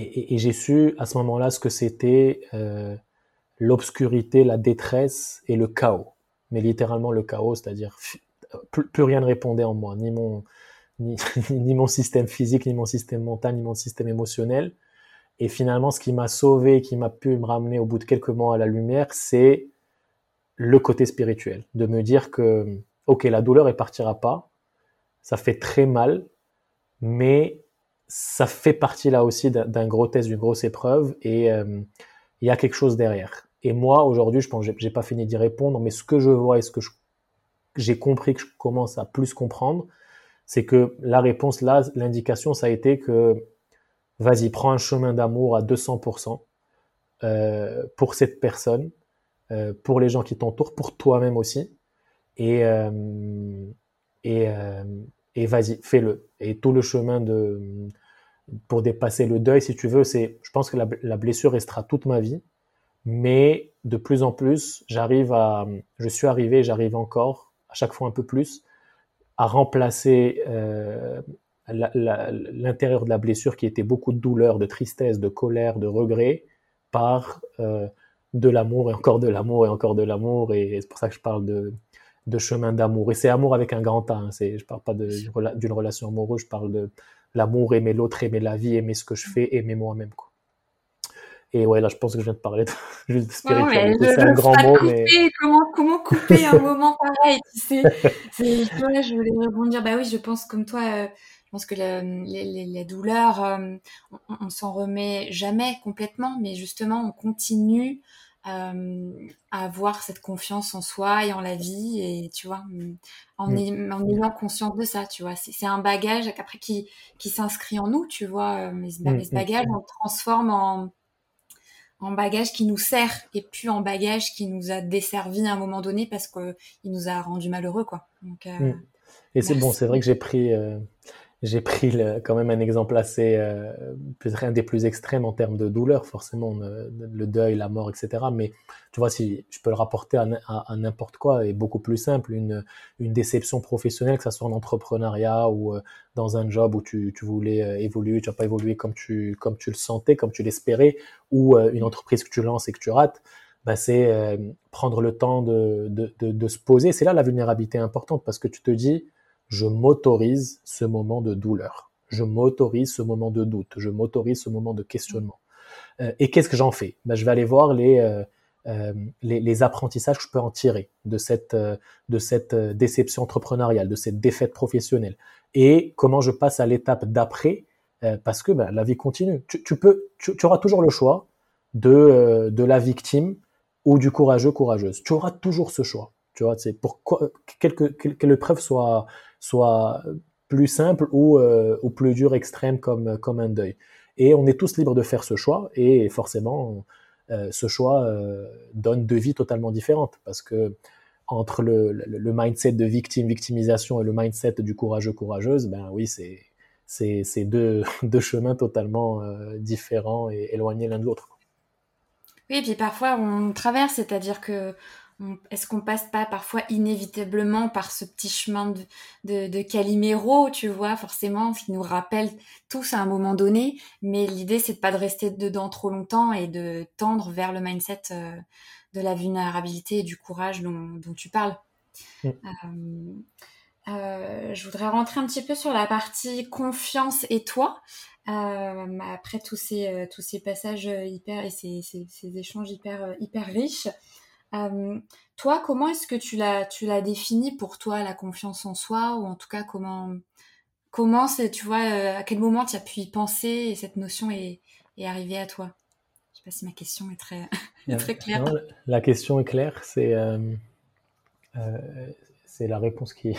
et, j'ai su à ce moment-là ce que c'était euh, l'obscurité, la détresse et le chaos. Mais littéralement le chaos, c'est-à-dire plus, plus, rien ne répondait en moi, ni mon, *laughs* ni, mon système physique, ni mon système mental, ni mon système émotionnel. Et finalement, ce qui m'a sauvé, qui m'a pu me ramener au bout de quelques mois à la lumière, c'est le côté spirituel. De me dire que, ok, la douleur, elle partira pas. Ça fait très mal, mais ça fait partie là aussi d'un gros test, d'une grosse épreuve, et euh, il y a quelque chose derrière. Et moi, aujourd'hui, je pense que j'ai pas fini d'y répondre, mais ce que je vois et ce que j'ai compris que je commence à plus comprendre, c'est que la réponse là, l'indication, ça a été que vas-y, prends un chemin d'amour à 200% euh, pour cette personne, euh, pour les gens qui t'entourent, pour toi-même aussi, et euh, et, euh, et vas-y, fais-le. Et tout le chemin de pour dépasser le deuil, si tu veux, c'est, je pense que la, blessure restera toute ma vie, mais de plus en plus, j'arrive à, je suis arrivé, j'arrive encore, à chaque fois un peu plus, à remplacer euh, l'intérieur de la blessure qui était beaucoup de douleur, de tristesse, de colère, de regret, par euh, de l'amour et encore de l'amour et encore de l'amour, et c'est pour ça que je parle de, de chemin d'amour. Et c'est amour avec un grand A. Hein. C'est, je parle pas d'une relation amoureuse, je parle de l'amour, aimer l'autre, aimer la vie, aimer ce que je fais, aimer moi-même. Quoi. Et ouais, là, je pense que je viens de parler de, *laughs* juste de spiritualité. c'est un grand mot, mais. Comment, comment couper un moment pareil Tu sais, *laughs* je voulais rebondir. Bah oui, je pense comme toi. Euh, je pense que les, les, douleurs, euh, on, on s'en remet jamais complètement, mais justement, on continue euh, à avoir cette confiance en soi et en la vie et tu vois en, mm. en ayant conscience de ça tu vois c'est un bagage après qui qui s'inscrit en nous tu vois mais ce, mm, bagage mm. on le transforme en en bagage qui nous sert et puis en bagage qui nous a desservi à un moment donné parce que il nous a rendu malheureux quoi donc euh, et c'est bon c'est vrai que j'ai pris euh, j'ai pris quand même un exemple assez, euh, peut-être un des plus extrêmes en termes de douleur, forcément, le, deuil, la mort, etc. Mais tu vois, si je peux le rapporter à, n'importe quoi, et beaucoup plus simple, une, une déception professionnelle, que ce soit en entrepreneuriat ou euh, dans un job où tu, tu voulais euh, évoluer, tu n'as pas évolué comme tu, comme tu le sentais, comme tu l'espérais, ou euh, une entreprise que tu lances et que tu rates, bah, c'est prendre le temps de, de, de se poser. C'est là la vulnérabilité importante parce que tu te dis, je m'autorise ce moment de douleur, je m'autorise ce moment de doute, je m'autorise ce moment de questionnement. Euh, et qu'est-ce que j'en fais? Ben, Je vais aller voir les, euh, euh, les, les, apprentissages que je peux en tirer de cette, de cette déception entrepreneuriale, de cette défaite professionnelle, et comment je passe à l'étape d'après, parce que ben, la vie continue. Tu, tu peux, tu, tu, auras toujours le choix de, de la victime ou du courageux, courageuse. Tu auras toujours ce choix. Tu vois, c'est pour quelle que, que l'épreuve soit, soit plus simple ou, euh, ou plus dur, extrême comme, comme un deuil. Et on est tous libres de faire ce choix et forcément, euh, ce choix euh, donne deux vies totalement différentes parce que entre le, le, mindset de victime, victimisation et le mindset du courageux, courageuse, ben oui, c'est c'est deux, *laughs* deux chemins totalement différents et éloignés l'un de l'autre. Oui, et puis parfois on traverse, c'est-à-dire que est-ce qu'on passe pas parfois inévitablement par ce petit chemin de, de, Calimero, tu vois, forcément, qui nous rappelle tous à un moment donné, mais l'idée c'est de pas de rester dedans trop longtemps et de tendre vers le mindset euh, de la vulnérabilité et du courage dont, tu parles. Mm. Euh, euh, je voudrais rentrer un petit peu sur la partie confiance et toi. après tous ces tous ces passages hyper et ces, ces, ces échanges hyper hyper riches, toi, comment est-ce que tu l'as, tu l'as défini pour toi la confiance en soi, ou en tout cas comment, comment c'est, tu vois, euh, à quel moment tu as pu y penser et cette notion est, est arrivée à toi? Je sais pas si ma question est très, *laughs* très claire. la question est claire, c'est, euh, c'est la réponse qui,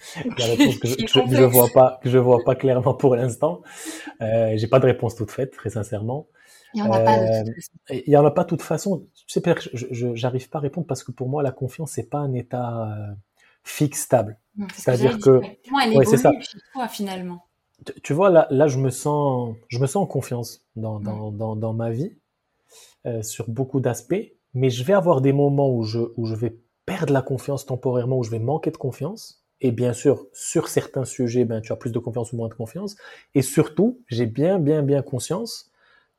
*laughs* la *laughs* réponse que, je, ne vois pas, que je vois pas clairement pour l'instant. Euh, j'ai pas de réponse toute faite, très sincèrement. Il n'y en a pas de toute façon. Il n'y en a pas de toute façon. Tu sais, je n'arrive pas à répondre parce que pour moi, la confiance, c'est pas un état euh, fixe, stable. C'est-à-dire que, elle ouais, c'est ça. Toi, finalement. Tu, vois, là, là, je me sens, je me sens en confiance dans, dans, dans, dans ma vie euh, sur beaucoup d'aspects, mais je vais avoir des moments où je, où je vais perdre la confiance temporairement, où je vais manquer de confiance. Et bien sûr, sur certains sujets, ben, tu as plus de confiance ou moins de confiance. Et surtout, j'ai bien, bien, bien conscience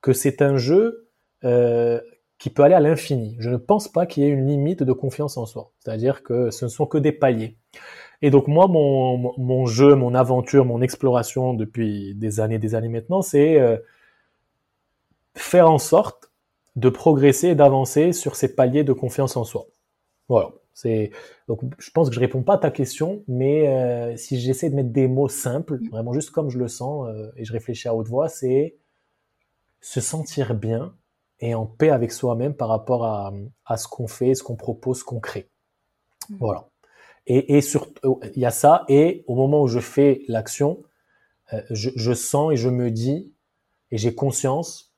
que c'est un jeu euh, qui peut aller à l'infini. Je ne pense pas qu'il y ait une limite de confiance en soi. C'est-à-dire que ce ne sont que des paliers. Et donc moi, mon, jeu, mon aventure, mon exploration depuis des années, des années maintenant, c'est euh, faire en sorte de progresser et d'avancer sur ces paliers de confiance en soi. Voilà. C'est donc je pense que je réponds pas à ta question, mais euh, si j'essaie de mettre des mots simples, vraiment juste comme je le sens et je réfléchis à haute voix, c'est se sentir bien et en paix avec soi-même par rapport à, à ce qu'on fait, ce qu'on propose, ce qu'on crée. Mmh. Voilà. Et, et surtout, il y a ça, et au moment où je fais l'action, euh, je, je, sens et je me dis, et j'ai conscience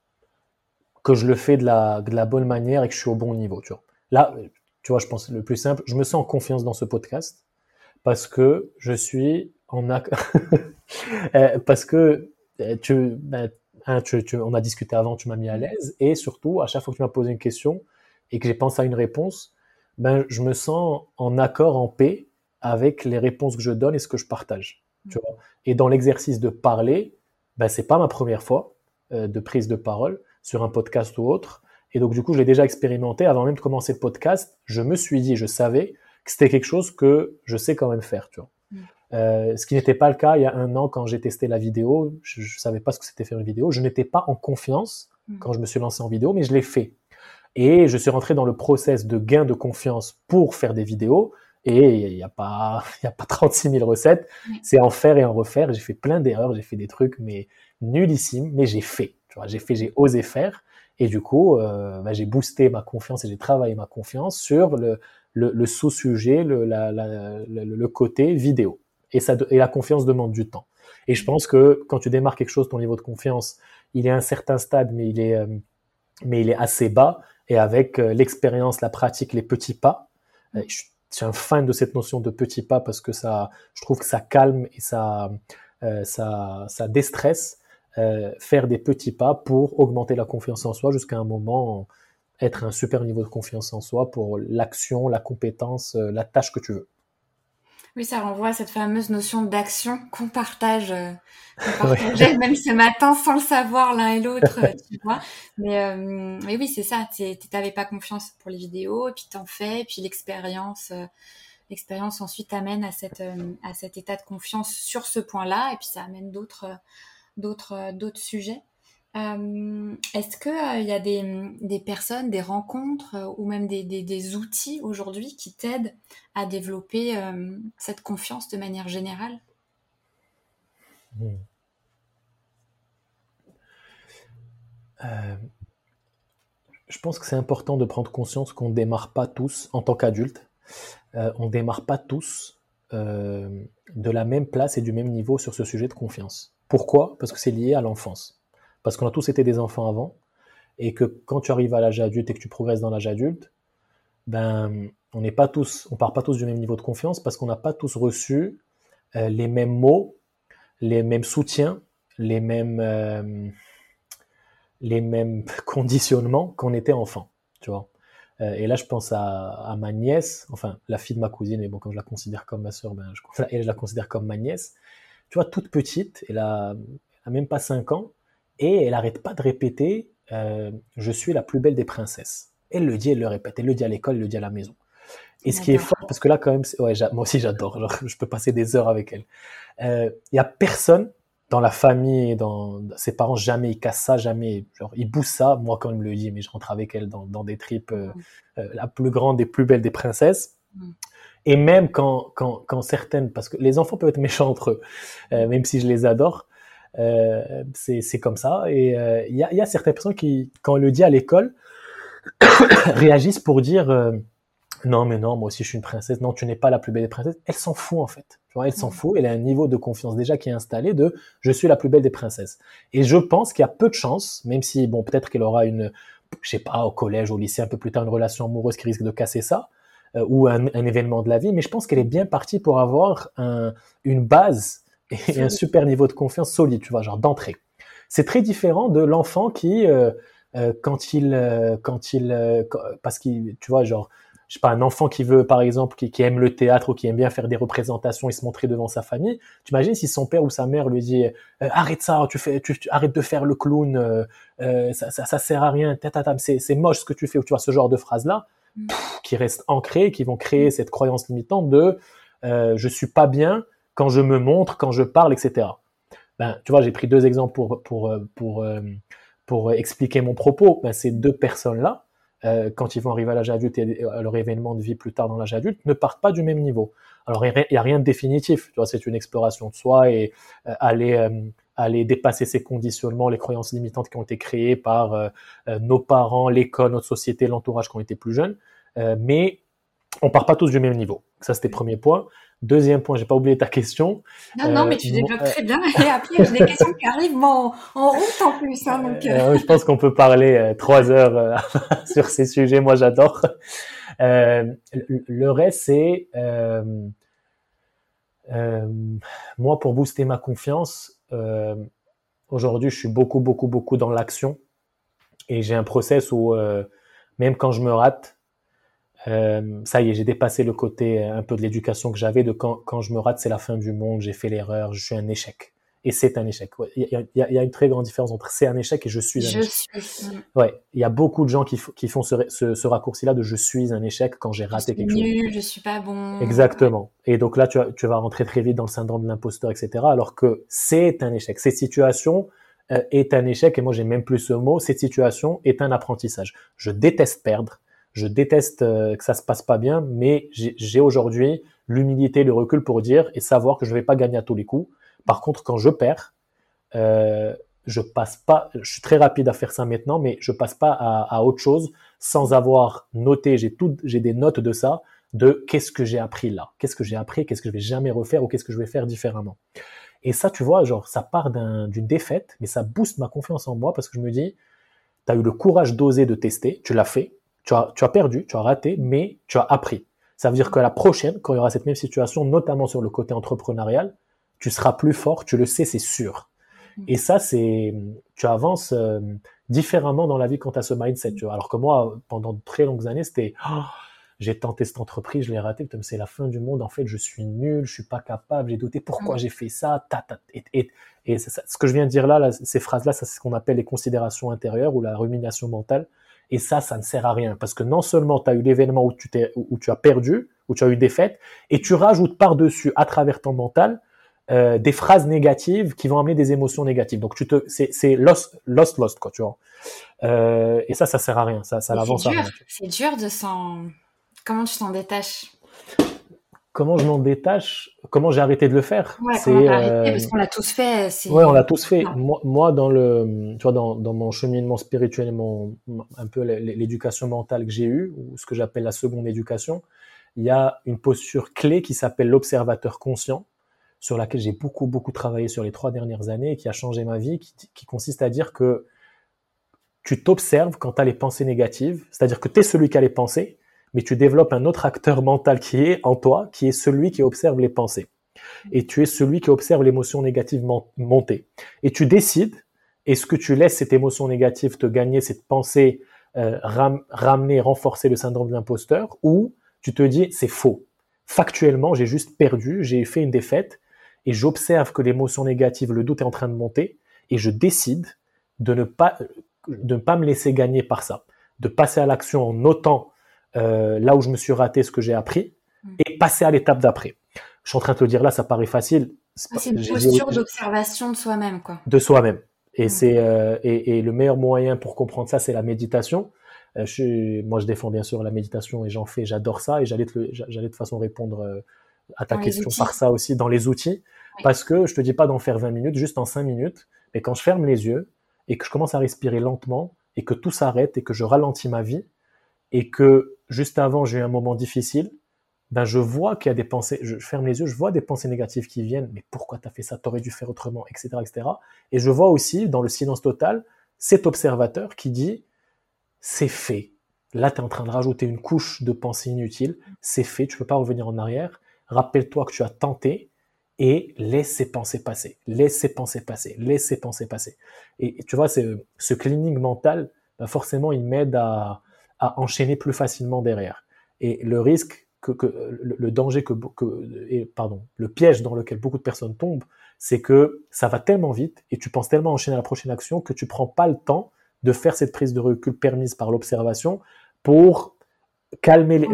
que je le fais de la, de la bonne manière et que je suis au bon niveau. Tu vois. Là, tu vois, je pense le plus simple, je me sens en confiance dans ce podcast parce que je suis en *laughs* euh, parce que euh, tu, ben, Hein, on a discuté avant, tu m'as mis à l'aise, et surtout, à chaque fois que tu m'as posé une question et que j'ai pensé à une réponse, ben, je me sens en accord, en paix avec les réponses que je donne et ce que je partage. Tu vois et dans l'exercice de parler, ben, c'est pas ma première fois euh, de prise de parole sur un podcast ou autre. Et donc, du coup, je l'ai déjà expérimenté avant même de commencer le podcast. Je me suis dit, je savais que c'était quelque chose que je sais quand même faire, tu vois. Euh, ce qui n'était pas le cas il y a un an quand j'ai testé la vidéo. Je ne savais pas ce que c'était faire une vidéo. Je n'étais pas en confiance mmh. quand je me suis lancé en vidéo, mais je l'ai fait. Et je suis rentré dans le process de gain de confiance pour faire des vidéos. Et il n'y a pas, y a pas *laughs* 36 000 recettes. C'est en faire et en refaire. J'ai fait plein d'erreurs. J'ai fait des trucs, mais nullissimes. Mais j'ai fait. J'ai fait, j'ai osé faire. Et du coup, euh, bah, j'ai boosté ma confiance et j'ai travaillé ma confiance sur le, le, le sous-sujet, le, le, côté vidéo. Et, ça, et la confiance demande du temps. Et je pense que quand tu démarres quelque chose, ton niveau de confiance, il est à un certain stade, mais il est, euh, mais il est assez bas. Et avec euh, l'expérience, la pratique, les petits pas, euh, je suis un fan de cette notion de petits pas parce que ça, je trouve que ça calme et ça, ça, ça déstresse. faire des petits pas pour augmenter la confiance en soi jusqu'à un moment être un super niveau de confiance en soi pour l'action, la compétence, la tâche que tu veux. Oui, ça renvoie à cette fameuse notion d'action qu'on partage, euh, *laughs* partageait même ce matin sans le savoir l'un et l'autre, euh, tu vois. Mais, euh, mais oui, c'est ça. Tu n'avais pas confiance pour les vidéos, et puis t'en fais, et puis l'expérience, l'expérience ensuite amène à cette à cet état de confiance sur ce point-là, et puis ça amène d'autres d'autres d'autres sujets. Euh, est-ce qu'il euh, y a des, personnes, des rencontres euh, ou même des, outils aujourd'hui qui t'aident à développer cette confiance de manière générale? Hmm. Je pense que c'est important de prendre conscience qu'on ne démarre pas tous en tant qu'adulte. on ne démarre pas tous de la même place et du même niveau sur ce sujet de confiance. Pourquoi? Parce que c'est lié à l'enfance parce qu'on a tous été des enfants avant, et que quand tu arrives à l'âge adulte et que tu progresses dans l'âge adulte, ben, on n'est pas tous, on part pas tous du même niveau de confiance parce qu'on n'a pas tous reçu euh, les mêmes mots, les mêmes soutiens, les mêmes, euh, les mêmes *laughs* conditionnements qu'on était enfant, tu vois. Euh, et là, je pense à, ma nièce, enfin la fille de ma cousine, mais bon, comme je la considère comme ma soeur, ben, je, *laughs* je la considère comme ma nièce. Tu vois, toute petite, elle a, elle a même pas 5 ans, et elle arrête pas de répéter euh, Je suis la plus belle des princesses. Elle le dit, elle le répète. Elle le dit à l'école, elle le dit à la maison. Et ce qui est fort, parce que là, quand même, ouais, moi aussi j'adore. Je peux passer des heures avec elle. Il euh, y a personne dans la famille, dans ses parents, jamais ils cassent ça, jamais. Genre, ils boussent ça. Moi, quand même, le dit, mais je rentre avec elle dans, dans des tripes, euh, mm. la plus grande et plus belle des princesses. Mm. Et même quand, quand, quand certaines, parce que les enfants peuvent être *laughs* méchants entre eux, même si je les adore, euh, c'est comme ça. Et euh, il y, a, y, a, certaines personnes qui, quand on le dit à l'école, *coughs* réagissent pour dire euh, non mais non moi aussi je suis une princesse. Non tu n'es pas la plus belle des princesses. Elle s'en fout en fait. Tu vois elle s'en fout elle a un niveau de confiance déjà qui est installé de je suis la plus belle des princesses. Et je pense qu'il y a peu de chances même si bon peut-être qu'elle aura une je sais pas au collège au lycée un peu plus tard une relation amoureuse qui risque de casser ça ou un, un, événement de la vie. Mais je pense qu'elle est bien partie pour avoir un, une base et un super niveau de confiance solide, tu vois, genre d'entrée. C'est très différent de l'enfant qui, euh, euh, quand il, euh, quand il, parce qu'il, tu vois, genre, je sais pas, un enfant qui veut, par exemple, qui, aime le théâtre ou qui aime bien faire des représentations et se montrer devant sa famille, tu imagines si son père ou sa mère lui dit arrête ça, tu fais, tu, arrête de faire le clown, ça, ça, ça, sert à rien, c'est moche ce que tu fais, ou tu vois ce genre de phrases là, mm. qui restent ancrées, qui vont créer mm. cette croyance limitante de je suis pas bien, quand je me montre, quand je parle, etc. Ben, tu vois, j'ai pris deux exemples pour, pour, euh, pour, euh, pour expliquer mon propos. Ben, ces deux personnes-là, euh, quand ils vont arriver à l'âge adulte et à leur événement de vie plus tard dans l'âge adulte, ne partent pas du même niveau. Alors, il n'y a rien de définitif. Tu vois, c'est une exploration de soi et aller, aller dépasser ces conditionnements, les croyances limitantes qui ont été créées par nos parents, l'école, notre société, l'entourage qui ont été plus jeunes. mais on part pas tous du même niveau. Ça, c'était le premier point. Deuxième point, j'ai pas oublié ta question. Non, non, mais tu euh, développes très bien. Et après, j'ai des questions qui arrivent en, en route en plus. Hein, donc... Euh, je pense qu'on peut parler trois heures *laughs* sur ces sujets. Moi, j'adore. le reste, c'est moi pour booster ma confiance. Aujourd'hui, je suis beaucoup, beaucoup, beaucoup dans l'action et j'ai un process où même quand je me rate, euh, ça y est, j'ai dépassé le côté euh, un peu de l'éducation que j'avais de quand, quand je me rate, c'est la fin du monde, j'ai fait l'erreur, je suis un échec. Et c'est un échec. Il y, a, y, a, une très grande différence entre c'est un échec et je suis un je échec. Suis. Ouais, il y a beaucoup de gens qui, qui font ce, ce, ce raccourci-là de je suis un échec quand j'ai raté quelque nul, chose. Je suis pas bon. Exactement. Et donc là, tu, tu vas rentrer très vite dans le syndrome de l'imposteur, etc. Alors que c'est un échec. Cette situation, euh, est un échec, et moi j'ai même plus ce mot, cette situation est un apprentissage. Je déteste perdre, je déteste euh, que ça se passe pas bien, mais j'ai aujourd'hui l'humilité, le recul pour dire et savoir que je vais pas gagner à tous les coups. Par contre, quand je perds, euh, je passe pas, je suis très rapide à faire ça maintenant, mais je passe pas à, à autre chose sans avoir noté, j'ai tout, j'ai des notes de ça, de qu'est-ce que j'ai appris là, qu'est-ce que j'ai appris, qu'est-ce que je vais jamais refaire ou qu'est-ce que je vais faire différemment. Et ça, tu vois, genre, ça part d'une défaite, mais ça booste ma confiance en moi parce que je me dis, tu as eu le courage d'oser de tester, tu l'as fait, tu as, tu as perdu, tu as raté, mais tu as appris. Ça veut dire que la prochaine, quand il y aura cette même situation, notamment sur le côté entrepreneurial, tu seras plus fort, tu le sais, c'est sûr. Mm. Et ça, c'est, tu avances euh, différemment dans la vie quand tu as ce mindset. Tu vois. Alors que moi, pendant de très longues années, c'était, oh, j'ai tenté cette entreprise, je l'ai raté, c'est la fin du monde, en fait, je suis nul, je suis pas capable, j'ai douté, pourquoi mm. j'ai fait ça, ta, et, et, ce que je viens de dire là, ces phrases-là, c'est ce qu'on appelle les considérations intérieures ou la rumination mentale. Et ça, ça ne sert à rien parce que non seulement tu as eu l'événement où tu t'es, où tu as perdu, où tu as eu défaite, et tu rajoutes par-dessus, à travers ton mental, euh, des phrases négatives qui vont amener des émotions négatives. Donc tu te, c'est, c'est lost, lost, lost, quoi, tu vois. Euh, et ça, ça sert à rien, ça, ça l'avance à rien. C'est dur de s'en, comment tu t'en détaches? Comment je m'en détache Comment j'ai arrêté de le faire ouais, C'est arrêté, parce qu'on l'a tous fait. Ouais, on l'a tous fait. Moi, moi, dans le, tu vois, dans, dans mon cheminement spirituel et mon, un peu l'éducation mentale que j'ai eue, ou ce que j'appelle la seconde éducation, il y a une posture clé qui s'appelle l'observateur conscient, sur laquelle j'ai beaucoup, beaucoup travaillé sur les trois dernières années et qui a changé ma vie, qui, qui consiste à dire que tu t'observes quand tu as les pensées négatives, c'est-à-dire que tu es celui qui a les pensées, mais tu développes un autre acteur mental qui est en toi, qui est celui qui observe les pensées. Et tu es celui qui observe l'émotion négative monter. Et tu décides, est-ce que tu laisses cette émotion négative te gagner, cette pensée euh, ramener, renforcer le syndrome de l'imposteur, ou tu te dis, c'est faux. Factuellement, j'ai juste perdu, j'ai fait une défaite, et j'observe que l'émotion négative, le doute est en train de monter, et je décide de ne pas, de ne pas me laisser gagner par ça, de passer à l'action en notant euh, là où je me suis raté, ce que j'ai appris, mm. et passer à l'étape d'après. Je suis en train de te dire là, ça paraît facile. C'est une posture d'observation de soi-même, quoi. De soi-même. Et mm. c'est euh, et, et, le meilleur moyen pour comprendre ça, c'est la méditation. Euh, je moi, je défends bien sûr la méditation et j'en fais, j'adore ça. Et j'allais j'allais de façon répondre à ta question par ça aussi dans les outils, parce que je te dis pas d'en faire 20 minutes, juste en 5 minutes. Mais quand je ferme les yeux et que je commence à respirer lentement et que tout s'arrête et que je ralentis ma vie et que juste avant j'ai eu un moment difficile, ben je vois qu'il y a des pensées, je ferme les yeux, je vois des pensées négatives qui viennent, mais pourquoi tu as fait ça, t'aurais dû faire autrement, etc., etc. Et je vois aussi dans le silence total cet observateur qui dit c'est fait. Là, tu es en train de rajouter une couche de pensées inutiles, c'est fait, tu peux pas revenir en arrière. Rappelle-toi que tu as tenté et laisse ces pensées passer, laisse ces pensées passer, laisse ces pensées passer. Et, tu vois, ce cleaning mental, ben forcément, il m'aide à, à enchaîner plus facilement derrière. Et le risque, que, le, danger que, et, pardon, le piège dans lequel beaucoup de personnes tombent, c'est que ça va tellement vite et tu penses tellement enchaîner la prochaine action que tu prends pas le temps de faire cette prise de recul permise par l'observation pour calmer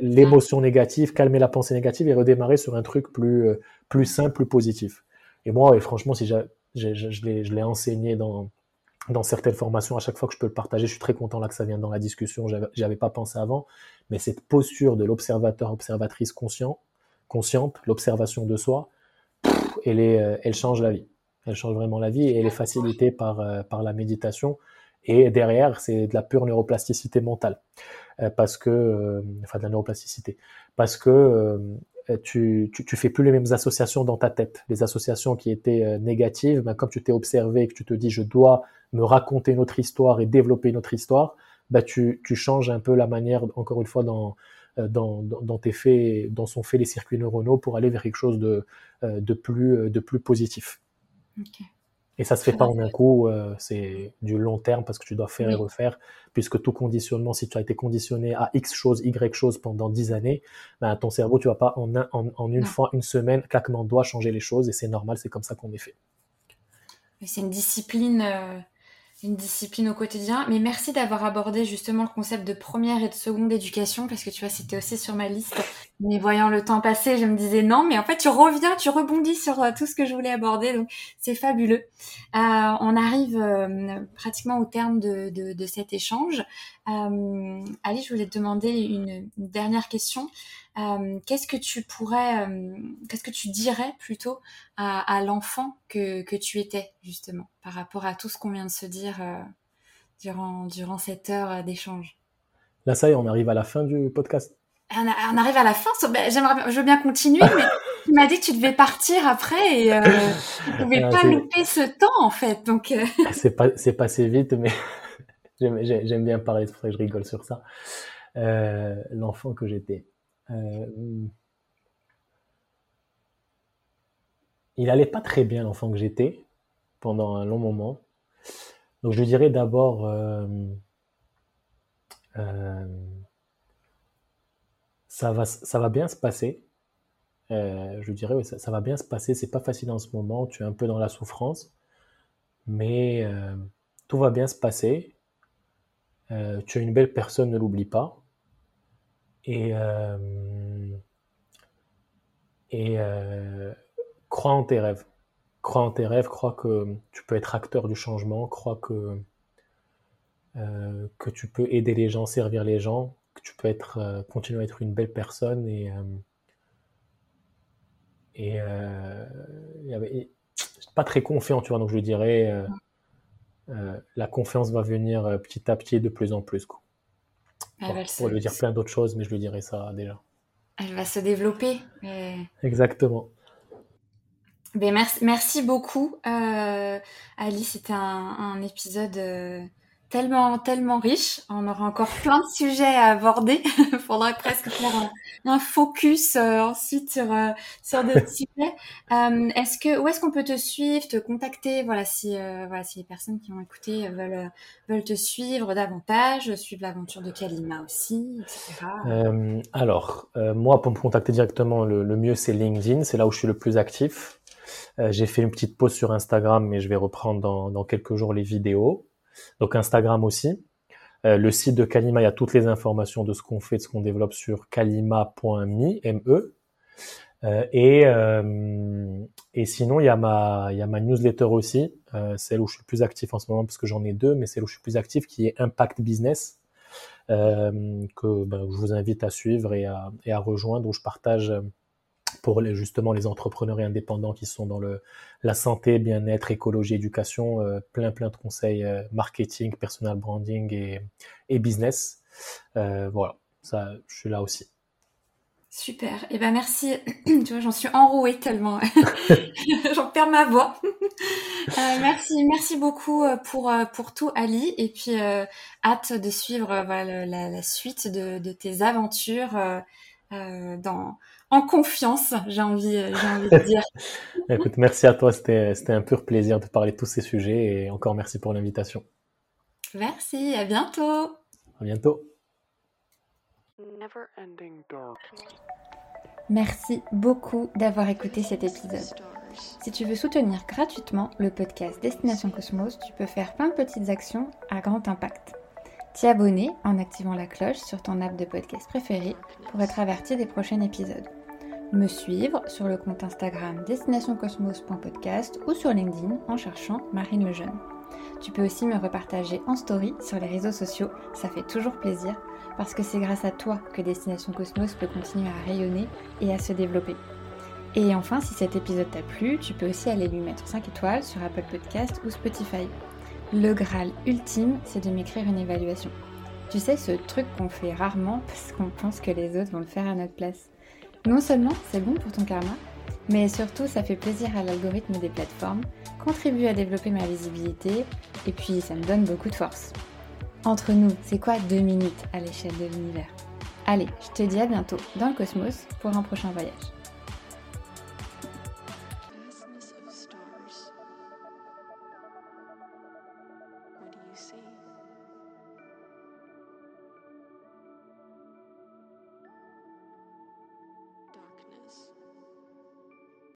l'émotion négative, calmer la pensée négative et redémarrer sur un truc plus, euh, plus simple, plus positif. Et moi, et franchement, si je l'ai enseigné dans, dans certaines formations, à chaque fois que je peux le partager, je suis très content là que ça vienne dans la discussion. J'avais pas pensé avant, mais cette posture de l'observateur, observatrice conscient, consciente, l'observation de soi, euh, elle change la vie. Elle change vraiment la vie et elle est facilitée par, euh, par la méditation. Et derrière, c'est de la pure neuroplasticité mentale, euh, parce que, enfin de la neuroplasticité, parce que euh, tu, tu, fais plus les mêmes associations dans ta tête. Les associations qui étaient euh, négatives, ben, comme tu t'es observé et que tu te dis je dois me raconter notre histoire et développer notre histoire, ben, tu, changes un peu la manière, encore une fois, dans, euh, dans, dans, tes faits, dans sont faits les circuits neuronaux pour aller vers quelque chose de, de, plus, de plus positif. Et ça se fait pas en un coup, euh, c'est du long terme parce que tu dois faire et refaire, puisque tout conditionnement, si tu as été conditionné à X chose, Y chose pendant 10 années, ben, ton cerveau, tu vas pas en, en, une fois, une semaine, claquement doit changer les choses et c'est normal, c'est comme ça qu'on est fait. C'est une discipline, euh, une discipline au quotidien. Mais merci d'avoir abordé justement le concept de première et de seconde éducation parce que tu vois, c'était aussi sur ma liste. Mais voyant le temps passer, je me disais non, mais en fait, tu reviens, tu rebondis sur euh, tout ce que je voulais aborder. Donc, c'est fabuleux. Euh, on arrive euh, pratiquement au terme de, de, de cet échange. Euh, Ali, je voulais te demander une, une dernière question. Euh, qu'est-ce que tu pourrais, euh, qu'est-ce que tu dirais plutôt à, à l'enfant que, que tu étais justement par rapport à tout ce qu'on vient de se dire euh, durant, durant cette heure d'échange? Là, ça y est, on arrive à la fin du podcast. On, a, on arrive à la fin. Ben, j'aimerais, je veux bien continuer, mais *laughs* tu m'as dit que tu devais partir après et euh, tu ne *laughs* pouvais pas louper ce temps en fait. Donc c'est pas, c'est passé vite, mais *laughs* j'aime, j'aime bien parler, c'est pour ça que je rigole sur ça. Euh, l'enfant que j'étais. Euh, il allait pas très bien l'enfant que j'étais pendant un long moment. Donc je dirais d'abord euh, euh, ça va bien se passer. Je dirais ça, ça, va bien se passer. C'est pas facile en ce moment. Tu es un peu dans la souffrance, mais tout va bien se passer. Tu es une belle personne, ne l'oublie pas. Et, euh, euh, crois en tes rêves. Crois en tes rêves, crois que tu peux être acteur du changement, crois que, euh, que tu peux aider les gens, servir les gens, que tu peux être, continuer à être une belle personne et, et, et pas très confiant, tu vois, donc je dirais la confiance va venir petit à petit de plus en plus. Quoi. Bon, on pourrait lui dire plein d'autres choses, mais je lui dirais ça déjà. Elle va se développer. Mais... Exactement. Ben merci, merci beaucoup, euh, Ali. C'était un, un, épisode euh, tellement, tellement riche. On aura encore plein de sujets à aborder. *laughs* Il faudrait presque faire un, un focus euh, ensuite sur, euh, sur d'autres *laughs* sujets. Euh, est-ce que, où est-ce qu'on peut te suivre, te contacter? Voilà, si, euh, voilà, si les personnes qui ont écouté veulent, veulent te suivre davantage, suivre l'aventure de Kalima aussi, etc. alors, moi, pour me contacter directement, le, le mieux c'est LinkedIn. C'est là où je suis le plus actif. Euh, j'ai fait une petite pause sur Instagram, mais je vais reprendre dans, dans quelques jours les vidéos. Donc Instagram aussi. Euh, le site de Kalima, il y a toutes les informations de ce qu'on fait, de ce qu'on développe sur kalima.me. M-E. Euh, et, euh, et sinon, il y, a ma, newsletter aussi, celle où je suis plus actif en ce moment, parce que j'en ai deux, mais celle où je suis plus actif, qui est Impact Business, que ben, je vous invite à suivre et à, et à rejoindre, où je partage pour les, justement les entrepreneurs et indépendants qui sont dans le, la santé, bien-être, écologie, éducation, euh, plein plein de conseils euh, marketing, personal branding et, et business. Euh, voilà, ça, je suis là aussi. Super. Et eh ben merci. *clears throat* tu vois, j'en suis enrouée tellement. *laughs* *laughs* j'en perds ma voix. *laughs* merci, merci beaucoup pour pour tout, Ali. Et puis hâte de suivre voilà, la, la, suite de, de tes aventures dans en confiance, j'ai envie, j'ai envie de dire. *laughs* Écoute, merci à toi, c'était, c'était un pur plaisir de parler de tous ces sujets et encore merci pour l'invitation. Merci, à bientôt. À bientôt. Merci beaucoup d'avoir écouté cet épisode. Si tu veux soutenir gratuitement le podcast Destination Cosmos, tu peux faire plein de petites actions à grand impact. T'y abonner en activant la cloche sur ton app de podcast préféré pour être averti des prochains épisodes me suivre sur le compte Instagram destinationcosmos.podcast ou sur LinkedIn en cherchant Marine Lejeune. Tu peux aussi me repartager en story sur les réseaux sociaux, ça fait toujours plaisir parce que c'est grâce à toi que Destination Cosmos peut continuer à rayonner et à se développer. Et enfin, si cet épisode t'a plu, tu peux aussi aller lui mettre 5 étoiles sur Apple Podcast ou Spotify. Le Graal ultime, c'est de m'écrire une évaluation. Tu sais, ce truc qu'on fait rarement parce qu'on pense que les autres vont le faire à notre place. Non seulement c'est bon pour ton karma, mais surtout ça fait plaisir à l'algorithme des plateformes, contribue à développer ma visibilité et puis ça me donne beaucoup de force. Entre nous, c'est quoi deux minutes à l'échelle de l'univers? Allez, je te dis à bientôt dans le cosmos pour un prochain voyage.